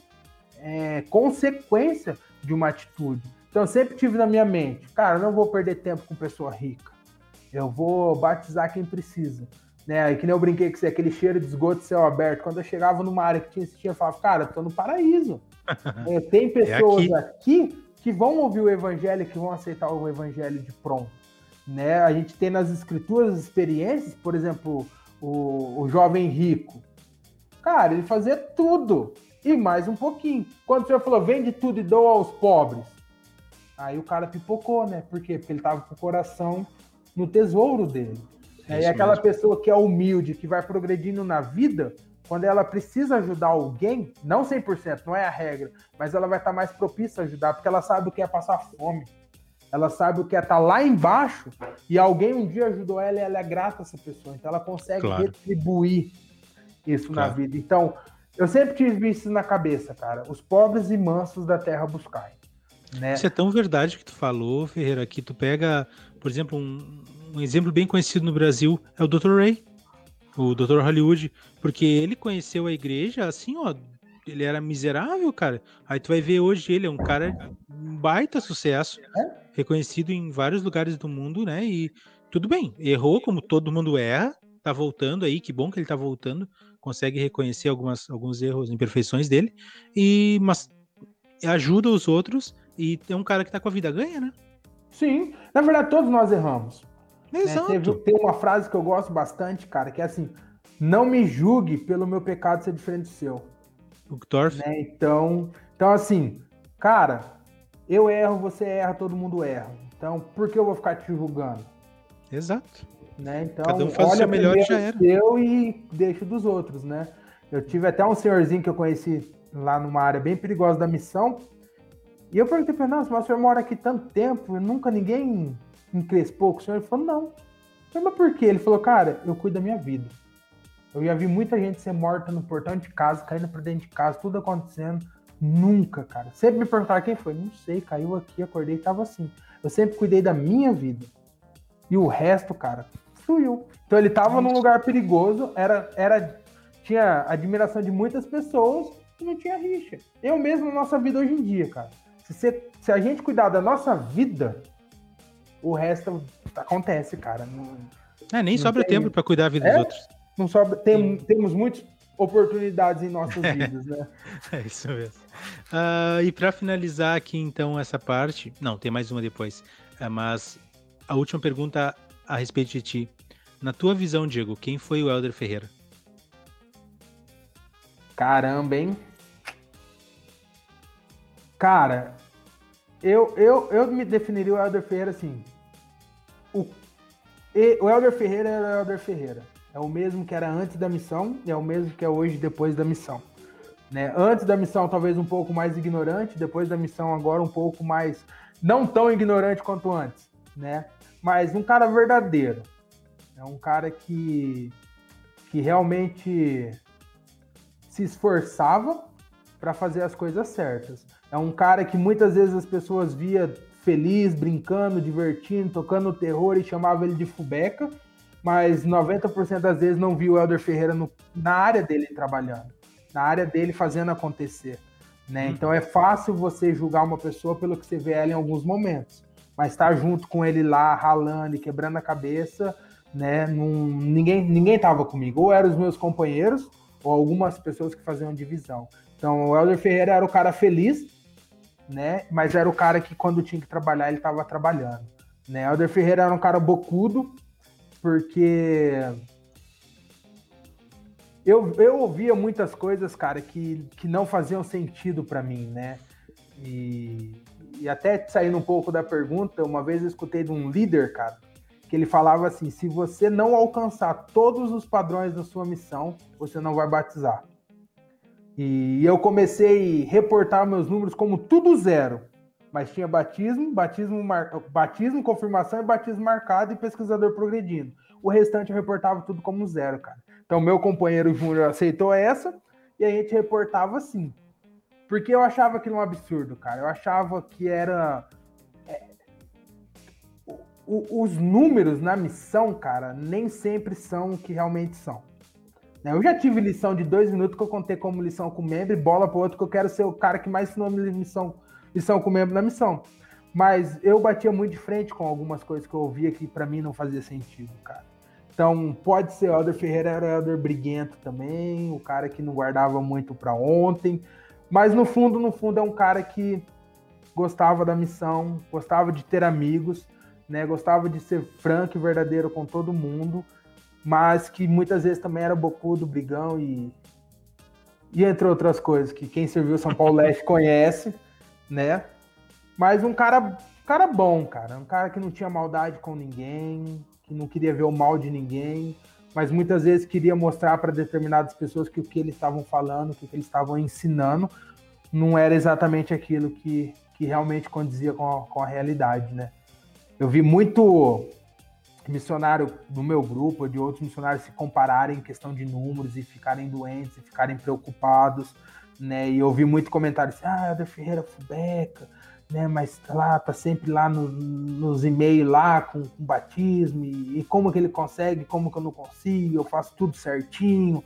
É consequência de uma atitude. Então, eu sempre tive na minha mente, cara, não vou perder tempo com pessoa rica. Eu vou batizar quem precisa. Né? E que nem eu brinquei com você, aquele cheiro de esgoto de céu aberto. Quando eu chegava numa área que tinha esse tinha, eu falava, cara, eu tô no paraíso. É, tem pessoas aqui. aqui. que vão ouvir o evangelho, e que vão aceitar o evangelho de pronto. Né? A gente tem nas escrituras experiências, por exemplo, o, o jovem rico. Cara, ele fazia tudo e mais um pouquinho. Quando o senhor falou, vende tudo e doa aos pobres, aí o cara pipocou, né? Por quê? Porque ele tava com o coração no tesouro dele. É e aquela mesmo. pessoa que é humilde, que vai progredindo na vida, quando ela precisa ajudar alguém, não 100%, não é a regra, mas ela vai estar mais propícia a ajudar, porque ela sabe o que é passar fome. Ela sabe o que é estar lá embaixo e alguém um dia ajudou ela e ela é grata a essa pessoa. Então ela consegue Claro. retribuir isso na Claro. vida. Então, eu sempre tive isso na cabeça, cara. Os pobres e mansos da terra buscai. Né? Isso é tão verdade que tu falou, Ferreira, que tu pega, por exemplo, um, um exemplo bem conhecido no Brasil é o Dr. Ray, o Dr. Hollywood, porque ele conheceu a igreja assim, ó, ele era miserável, cara. Aí tu vai ver hoje ele é um cara um baita sucesso, reconhecido em vários lugares do mundo, né? E tudo bem, errou como todo mundo erra, tá voltando aí, que bom que ele tá voltando, consegue reconhecer algumas, alguns erros, imperfeições dele, e mas ajuda os outros e é um cara que tá com a vida ganha, né? Sim, na verdade todos nós erramos. né? Exato. Teve- tem uma frase que eu gosto bastante, cara, que é assim: não me julgue pelo meu pecado ser diferente do seu. O Torf, né? Então, então assim, cara, eu erro, você erra, todo mundo erra. Então, por que eu vou ficar te julgando? exato. Né? Então, Cada um faz o olha seu melhor e já era. o seu e deixa dos outros, né? Eu tive até um senhorzinho que eu conheci lá numa área bem perigosa da missão. E eu perguntei pra ele, nossa, mas o senhor mora aqui tanto tempo, e nunca ninguém encrespou com o senhor? Ele falou, não. Falei, mas por quê? Ele falou, cara, eu cuido da minha vida. Eu já vi muita gente ser morta no portão de casa, caindo pra dentro de casa, tudo acontecendo. Nunca, cara. Sempre me perguntaram quem foi. Não sei, caiu aqui, acordei e tava assim. Eu sempre cuidei da minha vida. E o resto, cara, fluiu. Então ele tava num lugar perigoso, era, era, tinha admiração de muitas pessoas e não tinha rixa. Eu mesmo na nossa vida hoje em dia, cara. Se, você, se a gente cuidar da nossa vida, o resto acontece, cara. Não, é, nem sobra tem... tempo para cuidar da vida é? dos outros. Não sobra, tem, temos muitas oportunidades em nossas vidas, né? é isso mesmo. Uh, e para finalizar aqui, então, essa parte. Não, tem mais uma depois. Uh, mas a última pergunta a respeito de ti. Na tua visão, Diego, quem foi o Helder Ferreira? Caramba, hein? Cara, eu, eu, eu me definiria o Helder Ferreira assim. O, o Helder Ferreira era o Helder Ferreira. É o mesmo que era antes da missão e é o mesmo que é hoje depois da missão. Né? Antes da missão, talvez um pouco mais ignorante, depois da missão, agora um pouco mais. Não tão ignorante quanto antes, né? Mas um cara verdadeiro. É um cara que, que realmente se esforçava para fazer as coisas certas. É um cara que muitas vezes as pessoas via feliz, brincando, divertindo, tocando terror e chamava ele de fubeca, mas 90% das vezes não viu o Helder Ferreira no, na área dele trabalhando, na área dele fazendo acontecer. Né? Hum. Então é fácil você julgar uma pessoa pelo que você vê ela em alguns momentos, mas estar tá junto com ele lá, ralando e quebrando a cabeça, né? Num, ninguém ninguém estava comigo. Ou eram os meus companheiros, ou algumas pessoas que faziam divisão. Então o Helder Ferreira era o cara feliz, né? Mas era o cara que quando tinha que trabalhar, ele estava trabalhando. Né? Helder Ferreira era um cara bocudo, porque eu, eu ouvia muitas coisas, cara, que, que não faziam sentido para mim, né? E, e até saindo um pouco da pergunta, uma vez eu escutei de um líder, cara, que ele falava assim: se você não alcançar todos os padrões da sua missão, você não vai batizar. E eu comecei a reportar meus números como tudo zero. Mas tinha batismo, batismo, mar... batismo, confirmação e batismo marcado e pesquisador progredindo. O restante eu reportava tudo como zero, cara. Então meu companheiro Júnior aceitou essa e a gente reportava assim. Porque eu achava aquilo um absurdo, cara. Eu achava que era. É... O, os números na missão, cara, nem sempre são o que realmente são. Né? Eu já tive lição de dois minutos que eu contei como lição com membro e bola para outro que eu quero ser o cara que mais ensinou lição, lição com membro na missão. Mas eu batia muito de frente com algumas coisas que eu ouvia que para mim não fazia sentido, cara. Então, pode ser o Elder Ferreira era Elder briguento também, o cara que não guardava muito para ontem, mas no fundo, no fundo é um cara que gostava da missão, gostava de ter amigos, né? Gostava de ser franco e verdadeiro com todo mundo mas que muitas vezes também era bocudo, brigão e, e entre outras coisas que quem serviu São Paulo Leste conhece, né? Mas um cara, cara bom, cara, um cara que não tinha maldade com ninguém, que não queria ver o mal de ninguém, mas muitas vezes queria mostrar para determinadas pessoas que o que eles estavam falando, o que eles estavam ensinando, não era exatamente aquilo que, que realmente condizia com a, com a realidade, né? Eu vi muito missionário do meu grupo, de outros missionários se compararem em questão de números e ficarem doentes e ficarem preocupados, né? E eu ouvi muito comentário assim, ah, Helder Ferreira Fubeca, né? Mas tá lá, tá sempre lá no, nos e-mails lá com, com batismo e, e, como que ele consegue, como que eu não consigo, eu faço tudo certinho.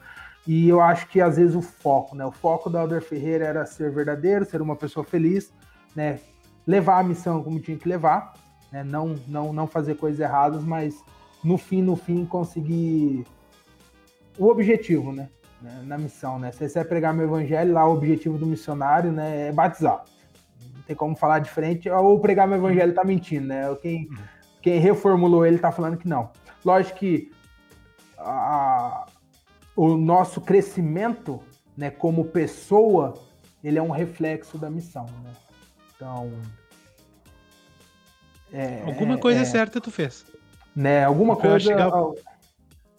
E eu acho que às vezes o foco, né? O foco da Helder Ferreira era ser verdadeiro, ser uma pessoa feliz, né? Levar a missão como tinha que levar, né? Não, não, não fazer coisas erradas, mas no fim, no fim, conseguir o objetivo, né? Na missão, né? Se você vai pregar meu evangelho, lá o objetivo do missionário, né, é batizar. Não tem como falar diferente, ou pregar meu evangelho tá mentindo, né? Quem, quem reformulou ele tá falando que não. Lógico que a, o nosso crescimento, né, como pessoa, ele é um reflexo da missão, né? Então, é, Alguma coisa é, certa tu fez. Né, alguma coisa. Chegar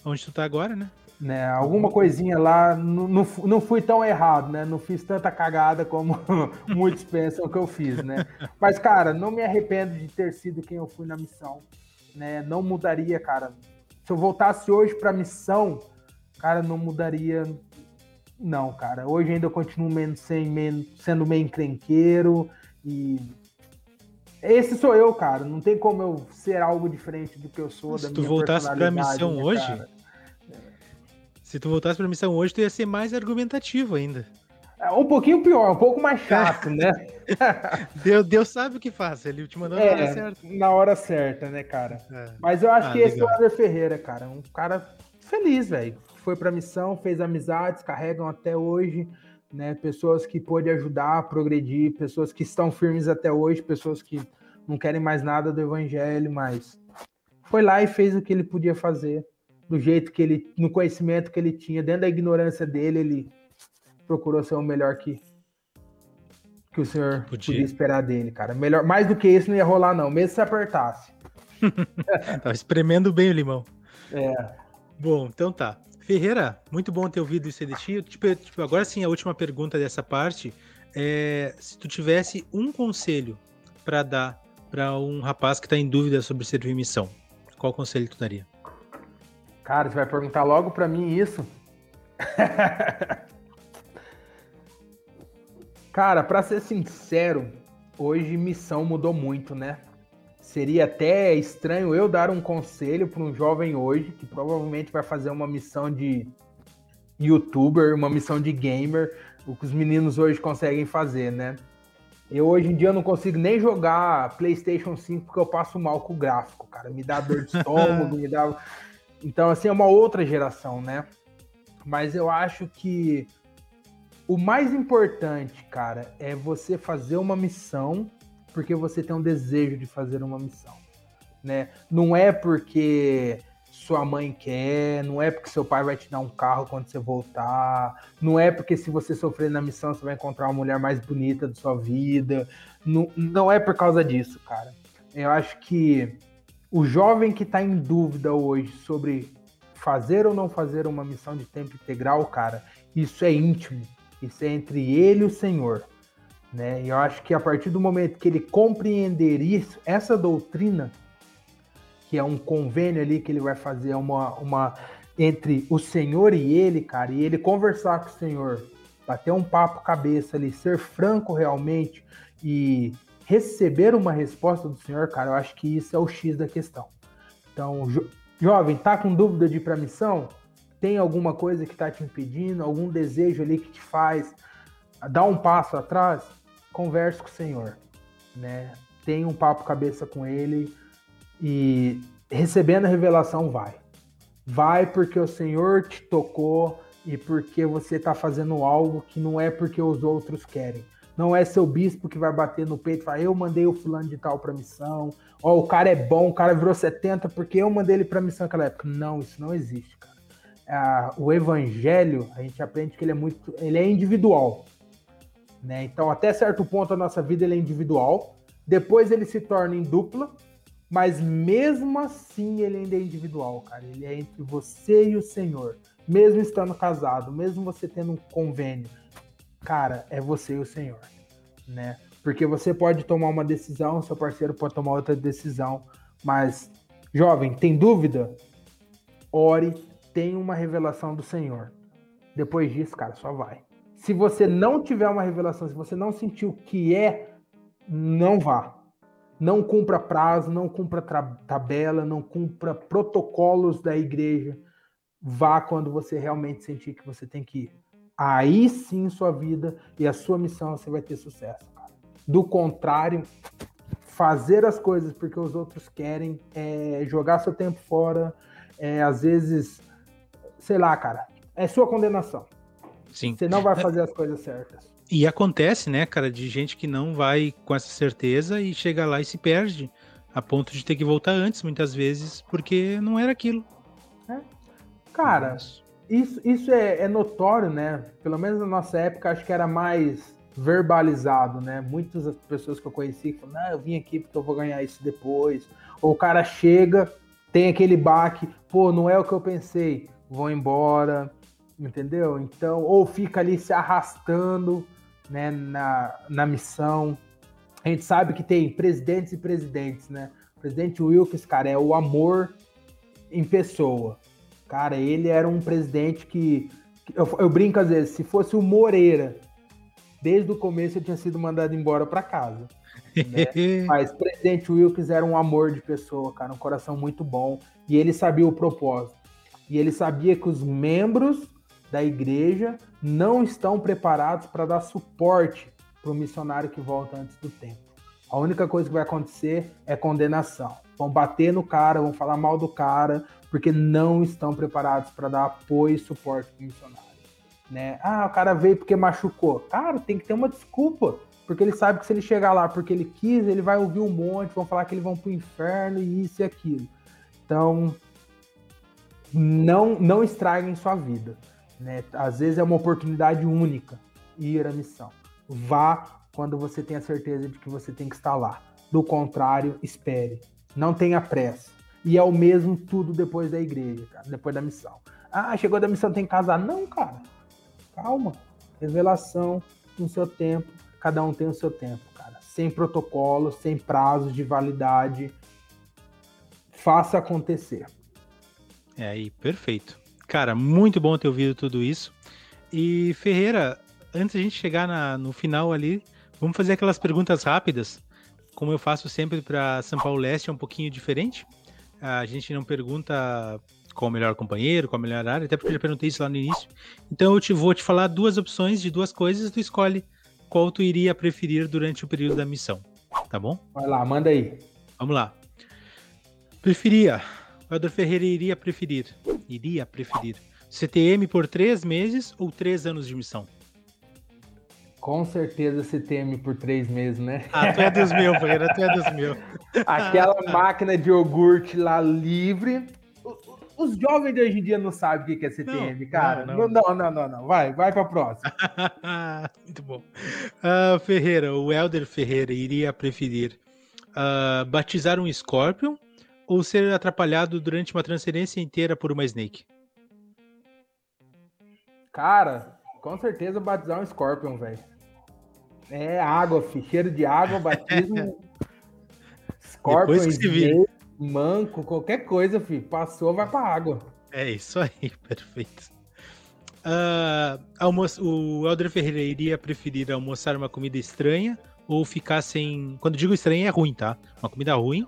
onde tu tá agora, né? Né, alguma coisinha lá, não, não, fui tão errado, né? Não fiz tanta cagada como muitos pensam que eu fiz, né? Mas, cara, não me arrependo de ter sido quem eu fui na missão, né? Não mudaria, cara. Se eu voltasse hoje pra missão, cara, não mudaria. Não, cara. Hoje ainda eu continuo sendo meio encrenqueiro e. Esse sou eu, cara. Não tem como eu ser algo diferente do que eu sou. Se tu voltasse pra missão né, hoje. Cara? Se tu voltasse pra missão hoje, tu ia ser mais argumentativo ainda. É um pouquinho pior, um pouco mais chato, né? Deus, Deus sabe o que faz, ele te mandou é, na hora certa. Na hora certa, né, cara? É. Mas eu acho ah, que legal. esse é o André Ferreira, cara. Um cara feliz, velho. Foi pra missão, fez amizades, carregam até hoje, né? Pessoas que pôde ajudar a progredir, pessoas que estão firmes até hoje, pessoas que não querem mais nada do evangelho, mas foi lá e fez o que ele podia fazer, do jeito que ele, no conhecimento que ele tinha, dentro da ignorância dele, ele procurou ser o melhor que, que o senhor podia. podia. esperar dele, cara. Melhor, mais do que isso não ia rolar, não, mesmo se apertasse. tá espremendo bem o limão. É. Bom, então tá. Ferreira, muito bom ter ouvido isso aí de ti. Tipo, tipo, agora sim, a última pergunta dessa parte. É, se tu tivesse um conselho para dar para um rapaz que está em dúvida sobre servir missão, qual conselho tu daria? Cara, você vai perguntar logo para mim isso? Cara, para ser sincero, hoje missão mudou muito, né? Seria até estranho eu dar um conselho para um jovem hoje que provavelmente vai fazer uma missão de youtuber, uma missão de gamer, o que os meninos hoje conseguem fazer, né? Eu hoje em dia não consigo nem jogar PlayStation 5 porque eu passo mal com o gráfico, cara. Me dá dor de estômago, me dá. Então, assim, é uma outra geração, né? Mas eu acho que o mais importante, cara, é você fazer uma missão porque você tem um desejo de fazer uma missão, né? Não é porque sua mãe quer, não é porque seu pai vai te dar um carro quando você voltar, não é porque se você sofrer na missão você vai encontrar uma mulher mais bonita da sua vida, não, não é por causa disso, cara. Eu acho que o jovem que está em dúvida hoje sobre fazer ou não fazer uma missão de tempo integral, cara, isso é íntimo. Isso é entre ele e o Senhor. Né? E eu acho que a partir do momento que ele compreender isso, essa doutrina, que é um convênio ali que ele vai fazer uma, uma entre o Senhor e ele, cara, e ele conversar com o Senhor, bater um papo cabeça ali, ser franco realmente e receber uma resposta do Senhor, cara, eu acho que isso é o X da questão. Então, jo jovem, tá com dúvida de ir para missão? tem alguma coisa que está te impedindo, algum desejo ali que te faz dar um passo atrás, converse com o Senhor, né? Tenha um papo cabeça com Ele e recebendo a revelação vai. Vai porque o Senhor te tocou e porque você está fazendo algo que não é porque os outros querem. Não é seu bispo que vai bater no peito e falar, eu mandei o fulano de tal para missão. Ó, o cara é bom, o cara virou 70 porque eu mandei ele para missão naquela época. Não, isso não existe, cara o evangelho, a gente aprende que ele é muito, ele é individual, né? Então, até certo ponto a nossa vida é individual, depois ele se torna em dupla, mas mesmo assim ele ainda é individual, cara. Ele é entre você e o Senhor, mesmo estando casado, mesmo você tendo um convênio, cara, é você e o Senhor, né? Porque você pode tomar uma decisão, seu parceiro pode tomar outra decisão, mas jovem, tem dúvida? Ore, tem uma revelação do Senhor. Depois disso, cara, só vai. Se você não tiver uma revelação, se você não sentir o que é, não vá. Não cumpra prazo, não cumpra tabela, não cumpra protocolos da igreja. Vá quando você realmente sentir que você tem que ir. Aí sim, sua vida e a sua missão você vai ter sucesso. Do contrário, fazer as coisas porque os outros querem, é jogar seu tempo fora, é, às vezes sei lá, cara, é sua condenação. Sim. Você não vai fazer as coisas certas. E acontece, né, cara, de gente que não vai com essa certeza e chega lá e se perde, a ponto de ter que voltar antes, muitas vezes, porque não era aquilo. É. Cara, isso, isso é, é, notório, né? Pelo menos na nossa época, acho que era mais verbalizado, né? Muitas das pessoas que eu conheci falam, não, eu vim aqui porque eu vou ganhar isso depois. Ou o cara chega, tem aquele baque, pô, não é o que eu pensei vão embora, entendeu? Então, ou fica ali se arrastando né, na, na missão. A gente sabe que tem presidentes e presidentes, né? O presidente Wilkes, cara, é o amor em pessoa. Cara, ele era um presidente que. Eu, eu brinco às vezes, se fosse o Moreira, desde o começo eu tinha sido mandado embora para casa. Né? Mas o presidente Wilkes era um amor de pessoa, cara, um coração muito bom. E ele sabia o propósito. E ele sabia que os membros da igreja não estão preparados para dar suporte para o missionário que volta antes do tempo. A única coisa que vai acontecer é condenação. Vão bater no cara, vão falar mal do cara, porque não estão preparados para dar apoio e suporte para o missionário. Né? Ah, o cara veio porque machucou. Cara, tem que ter uma desculpa. Porque ele sabe que se ele chegar lá porque ele quis, ele vai ouvir um monte, vão falar que eles vão pro inferno e isso e aquilo. Então, não, não estraguem sua vida. Né? Às vezes é uma oportunidade única ir à missão. Vá quando você tem a certeza de que você tem que estar lá. Do contrário, espere. Não tenha pressa. E é o mesmo tudo depois da igreja, cara, depois da missão. Ah, chegou da missão, tem que casar. Não, cara. Calma. Revelação no seu tempo cada um tem o seu tempo, cara. Sem protocolo, sem prazos de validade. Faça acontecer. É aí, perfeito. Cara, muito bom ter ouvido tudo isso. E Ferreira, antes a gente chegar na, no final ali, vamos fazer aquelas perguntas rápidas. Como eu faço sempre para São Paulo Leste, é um pouquinho diferente. A gente não pergunta qual o melhor companheiro, qual a melhor área, até porque eu já perguntei isso lá no início. Então eu te vou te falar duas opções de duas coisas, tu escolhe qual tu iria preferir durante o período da missão, tá bom? Vai lá, manda aí. Vamos lá. Preferia, o Elder Ferreira iria preferir, iria preferir CTM por três meses ou três anos de missão? Com certeza CTM por três meses, né? Ah, tu é dos meus, Ferreira, tu é dos meus. Aquela máquina de iogurte lá livre, os jovens de hoje em dia não sabem o que é CTM, não, cara. Não não. não, não, não, não, Vai, vai para a próxima. Muito bom. Uh, Ferreira, o Elder Ferreira iria preferir uh, batizar um Scorpion ou ser atrapalhado durante uma transferência inteira por uma Snake? Cara, com certeza batizar um Scorpion, velho. É água, fi. cheiro de água, batismo. Scorpion, Snake, manco, qualquer coisa, filho. Passou, vai pra água. É isso aí, perfeito. Uh, o Elder Ferreira iria preferir almoçar uma comida estranha ou ficar sem. Quando digo estranha é ruim, tá? Uma comida ruim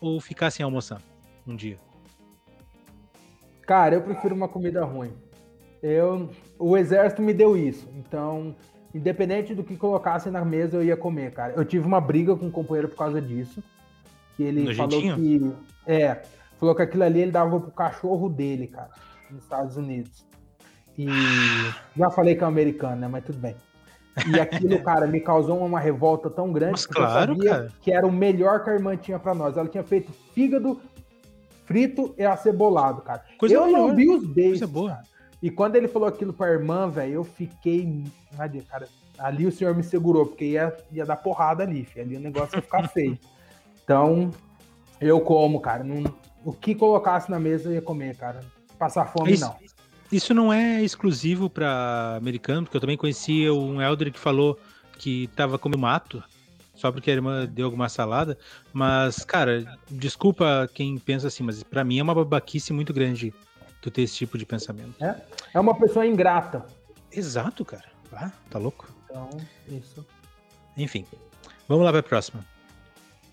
ou ficar sem almoçar um dia? Cara, eu prefiro uma comida ruim. Eu, o exército me deu isso, então, independente do que colocassem na mesa, eu ia comer, cara. Eu tive uma briga com um companheiro por causa disso que ele no falou que. É, falou que aquilo ali ele dava pro cachorro dele, cara, nos Estados Unidos. E já falei que é americano, né? Mas tudo bem. E aquilo, cara, me causou uma revolta tão grande Mas, claro, eu sabia cara. que era o melhor que a irmã tinha pra nós. Ela tinha feito fígado frito e acebolado, cara. Coisa eu melhor. não vi os beijos. E quando ele falou aquilo pra irmã, velho, eu fiquei. Cara, ali o senhor me segurou, porque ia, ia dar porrada ali, filho. ali o negócio ia ficar feio. Então, eu como, cara. Não, o que colocasse na mesa eu ia comer, cara. Passar fome, isso, não. Isso não é exclusivo para americano, porque eu também conhecia um elder que falou que tava comendo mato, só porque a irmã deu alguma salada. Mas, cara, desculpa quem pensa assim, mas para mim é uma babaquice muito grande tu ter esse tipo de pensamento. É, é uma pessoa ingrata. Exato, cara. Ah, tá louco? Então, isso. Enfim, vamos lá para a próxima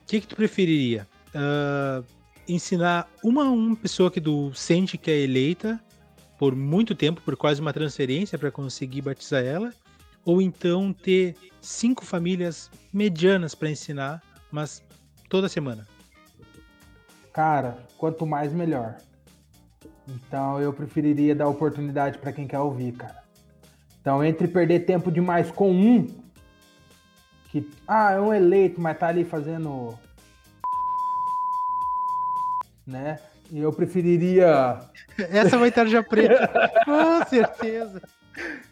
que, que tu preferiria? Uh, ensinar uma uma pessoa que tu sente que é eleita por muito tempo, por quase uma transferência para conseguir batizar ela, ou então ter cinco famílias medianas para ensinar, mas toda semana? Cara, quanto mais melhor. Então eu preferiria dar oportunidade para quem quer ouvir, cara. Então, entre perder tempo demais com um que, ah, é um eleito, mas tá ali fazendo. Né? E eu preferiria. Essa vai estar já preta. Com certeza.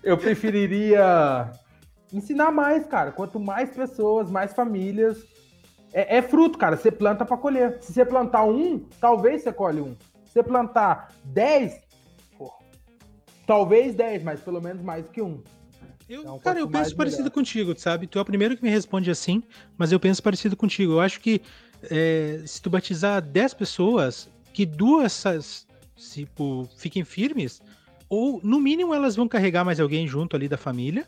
Eu preferiria ensinar mais, cara. Quanto mais pessoas, mais famílias. É, é fruto, cara. Você planta para colher. Se você plantar um, talvez você colhe um. Se você plantar dez, talvez dez, mas pelo menos mais que um. Eu, então, cara, eu penso parecido melhor. contigo, sabe? Tu é o primeiro que me responde assim, mas eu penso parecido contigo. Eu acho que é, se tu batizar 10 pessoas, que duas Tipo, fiquem firmes. Ou, no mínimo, elas vão carregar mais alguém junto ali da família.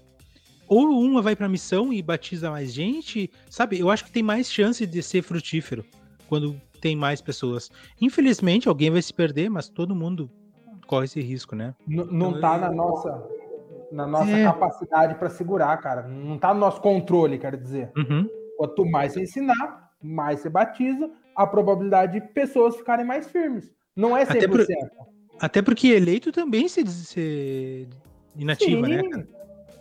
Ou uma vai pra missão e batiza mais gente. Sabe, eu acho que tem mais chance de ser frutífero quando tem mais pessoas. Infelizmente, alguém vai se perder, mas todo mundo corre esse risco, né? N não então, tá na nossa, na nossa é. capacidade para segurar, cara. Não tá no nosso controle, quero dizer. Uhum. Quanto mais você ensinar, mais você batiza, a probabilidade de pessoas ficarem mais firmes. Não é 100%. Até, por, até porque eleito também se, se inativa, né, Sim. né?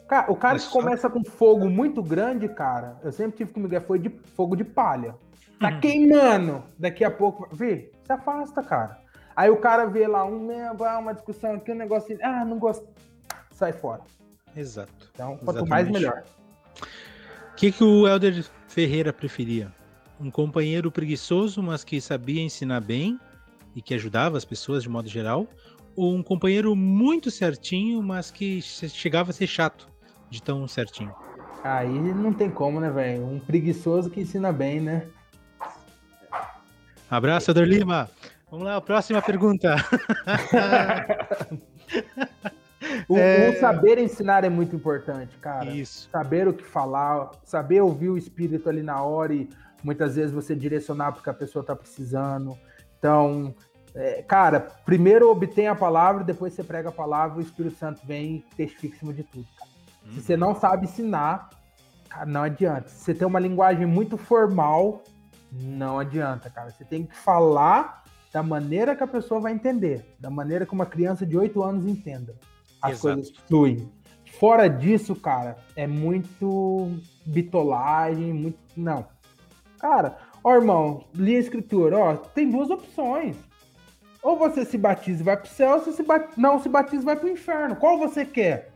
Cara, o cara que começa com fogo muito grande, cara, eu sempre tive comigo, é foi de fogo de palha. Tá uhum. queimando. Daqui a pouco, vê, se afasta, cara. Aí o cara vê lá um, uma discussão aqui, um negócio, ah, não gosto, sai fora. Exato. Então, quanto Exatamente. mais, melhor. O que, que o Helder Ferreira preferia? Um companheiro preguiçoso, mas que sabia ensinar bem e que ajudava as pessoas de modo geral? Ou um companheiro muito certinho, mas que chegava a ser chato de tão certinho? Aí não tem como, né, velho? Um preguiçoso que ensina bem, né? Abraço, Ador Lima. Vamos lá, próxima pergunta. o, é... o, saber ensinar é muito importante, cara. Isso. Saber o que falar, saber ouvir o espírito ali na hora e muitas vezes você direcionar porque a pessoa está precisando. Então, é, cara, primeiro obtém a palavra, depois você prega a palavra, o Espírito Santo vem e testifica em cima de tudo. Uhum. Se você não sabe ensinar, cara, não adianta. Se você tem uma linguagem muito formal, não adianta, cara. Você tem que falar da maneira que a pessoa vai entender, da maneira que uma criança de 8 anos entenda. As Exato. coisas fluem. Fora disso, cara, é muito bitolagem, muito. Não. Cara, ó, irmão, li a escritura, ó, tem duas opções. Ou você se batiza e vai pro céu, ou você se bat... não se batiza e vai pro inferno. Qual você quer?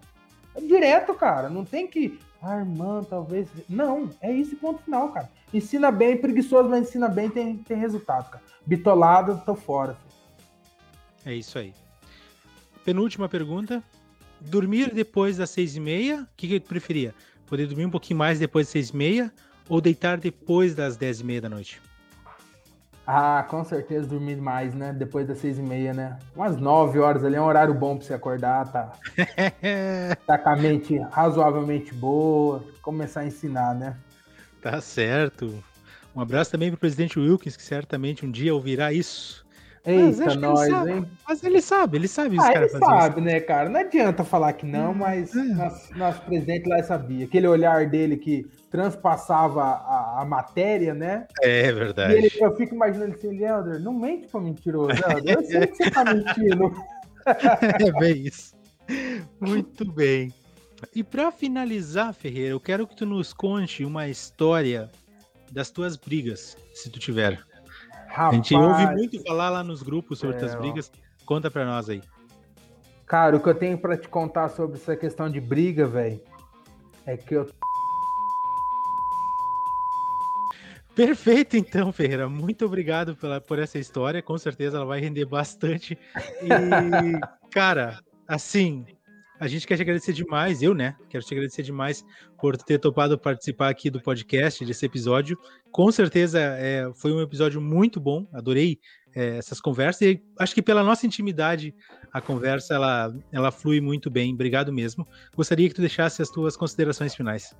É direto, cara. Não tem que. Ah, irmã, talvez. Não, é isso ponto final, cara. Ensina bem, preguiçoso, mas ensina bem, tem, tem resultado, cara. Bitolado, tô fora. É isso aí. Penúltima pergunta. Dormir depois das seis e meia, o que, que tu preferia? Poder dormir um pouquinho mais depois das seis e meia ou deitar depois das dez e meia da noite? Ah, com certeza dormir mais, né? Depois das seis e meia, né? Umas nove horas ali é um horário bom pra você acordar, tá? tá com a mente razoavelmente boa, começar a ensinar, né? Tá certo. Um abraço também pro presidente Wilkins, que certamente um dia ouvirá isso. Eita, nós, hein? Mas ele sabe, ele sabe ah, ele sabe, isso. né, cara? Não adianta falar que não, mas é. nosso, nosso, presidente lá sabia. Aquele olhar dele que transpassava a, a matéria, né? É verdade. E ele, eu fico imaginando assim, Leandro, não mente pra mentiroso, Leandro. Eu sei que você tá mentindo. é bem isso. Muito bem. E para finalizar, Ferreira, eu quero que tu nos conte uma história das tuas brigas, se tu tiver. Rapaz, a gente ouve muito falar lá nos grupos sobre é, brigas. Conta para nós aí. Cara, o que eu tenho para te contar sobre essa questão de briga, velho, é que eu Perfeito, então, Ferreira. Muito obrigado pela, por essa história. Com certeza ela vai render bastante. E, cara, assim, a gente quer te agradecer demais, eu, né? Quero te agradecer demais por ter topado participar aqui do podcast, desse episódio. Com certeza é, foi um episódio muito bom, adorei é, essas conversas e acho que pela nossa intimidade a conversa ela, ela flui muito bem. Obrigado mesmo. Gostaria que tu deixasse as tuas considerações finais.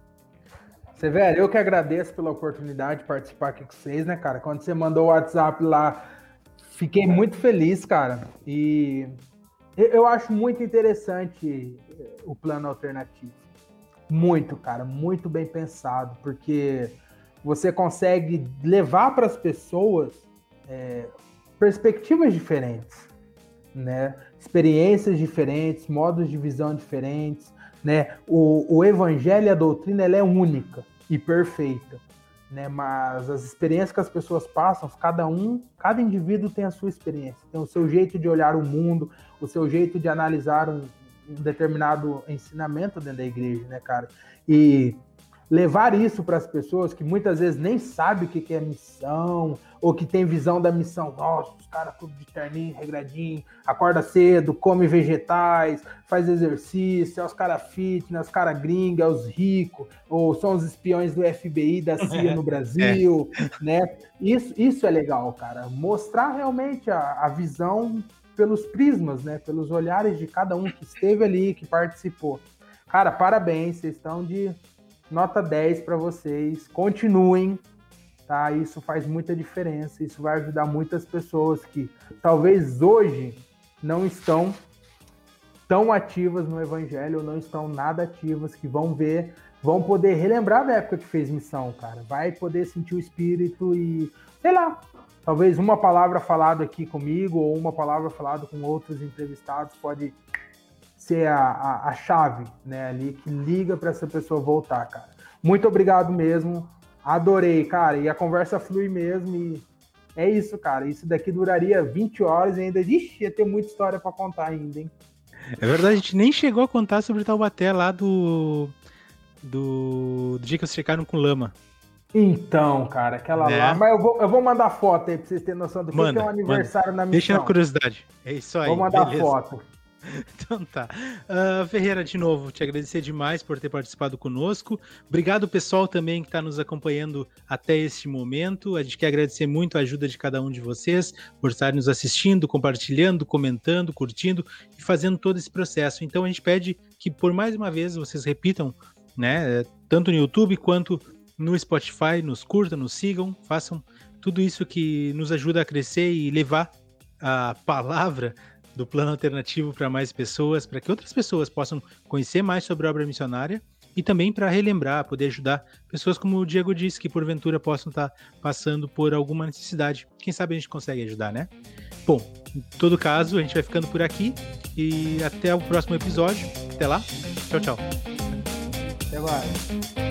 Severo, eu que agradeço pela oportunidade de participar aqui com vocês, né, cara? Quando você mandou o WhatsApp lá, fiquei muito feliz, cara. E eu acho muito interessante eh, o plano alternativo. Muito, cara, muito bem pensado, porque você consegue levar para as pessoas é, perspectivas diferentes, né? Experiências diferentes, modos de visão diferentes, né? O, o evangelho e a doutrina ela é única e perfeita né? Mas as experiências que as pessoas passam, cada um, cada indivíduo tem a sua experiência, tem o seu jeito de olhar o mundo, o seu jeito de analisar um, um determinado ensinamento dentro da igreja, né, cara? E levar isso para as pessoas que muitas vezes nem sabem o que é missão, ou que tem visão da missão, nossa, os caras tudo de terninho, regradinho, acorda cedo, come vegetais, faz exercício, é os caras fitness, os caras gringa, é os ricos, ou são os espiões do FBI, da CIA no Brasil, é. né? Isso, isso é legal, cara. Mostrar realmente a, a visão pelos prismas, né? Pelos olhares de cada um que esteve ali, que participou. Cara, parabéns, vocês estão de nota 10 para vocês. Continuem, tá? Isso faz muita diferença, isso vai ajudar muitas pessoas que talvez hoje não estão tão ativas no evangelho ou não estão nada ativas, que vão ver, vão poder relembrar da época que fez missão, cara. Vai poder sentir o espírito e, sei lá, talvez uma palavra falada aqui comigo ou uma palavra falada com outros entrevistados pode ser a, a, a chave, né, ali que liga para essa pessoa voltar, cara. Muito obrigado mesmo. Adorei, cara. E a conversa flui mesmo. E é isso, cara. Isso daqui duraria 20 horas e ainda. Ixi, ia ter muita história para contar ainda, hein? É verdade, a gente nem chegou a contar sobre Taubaté lá do. Do, do dia que vocês chegaram com lama. Então, cara, aquela né? lá. Mas eu vou, eu vou mandar foto aí pra vocês terem noção do manda, que é um aniversário manda. na missão. Deixa na curiosidade. É isso aí. Vou mandar beleza. foto. Então tá. Uh, Ferreira, de novo, te agradecer demais por ter participado conosco. Obrigado, pessoal, também que está nos acompanhando até este momento. A gente quer agradecer muito a ajuda de cada um de vocês por estar nos assistindo, compartilhando, comentando, curtindo e fazendo todo esse processo. Então a gente pede que, por mais uma vez, vocês repitam, né? Tanto no YouTube quanto no Spotify, nos curtam, nos sigam, façam tudo isso que nos ajuda a crescer e levar a palavra do plano alternativo para mais pessoas, para que outras pessoas possam conhecer mais sobre a obra missionária e também para relembrar, poder ajudar pessoas como o Diego disse, que porventura possam estar tá passando por alguma necessidade. Quem sabe a gente consegue ajudar, né? Bom, em todo caso, a gente vai ficando por aqui e até o próximo episódio. Até lá. Tchau, tchau. Até mais.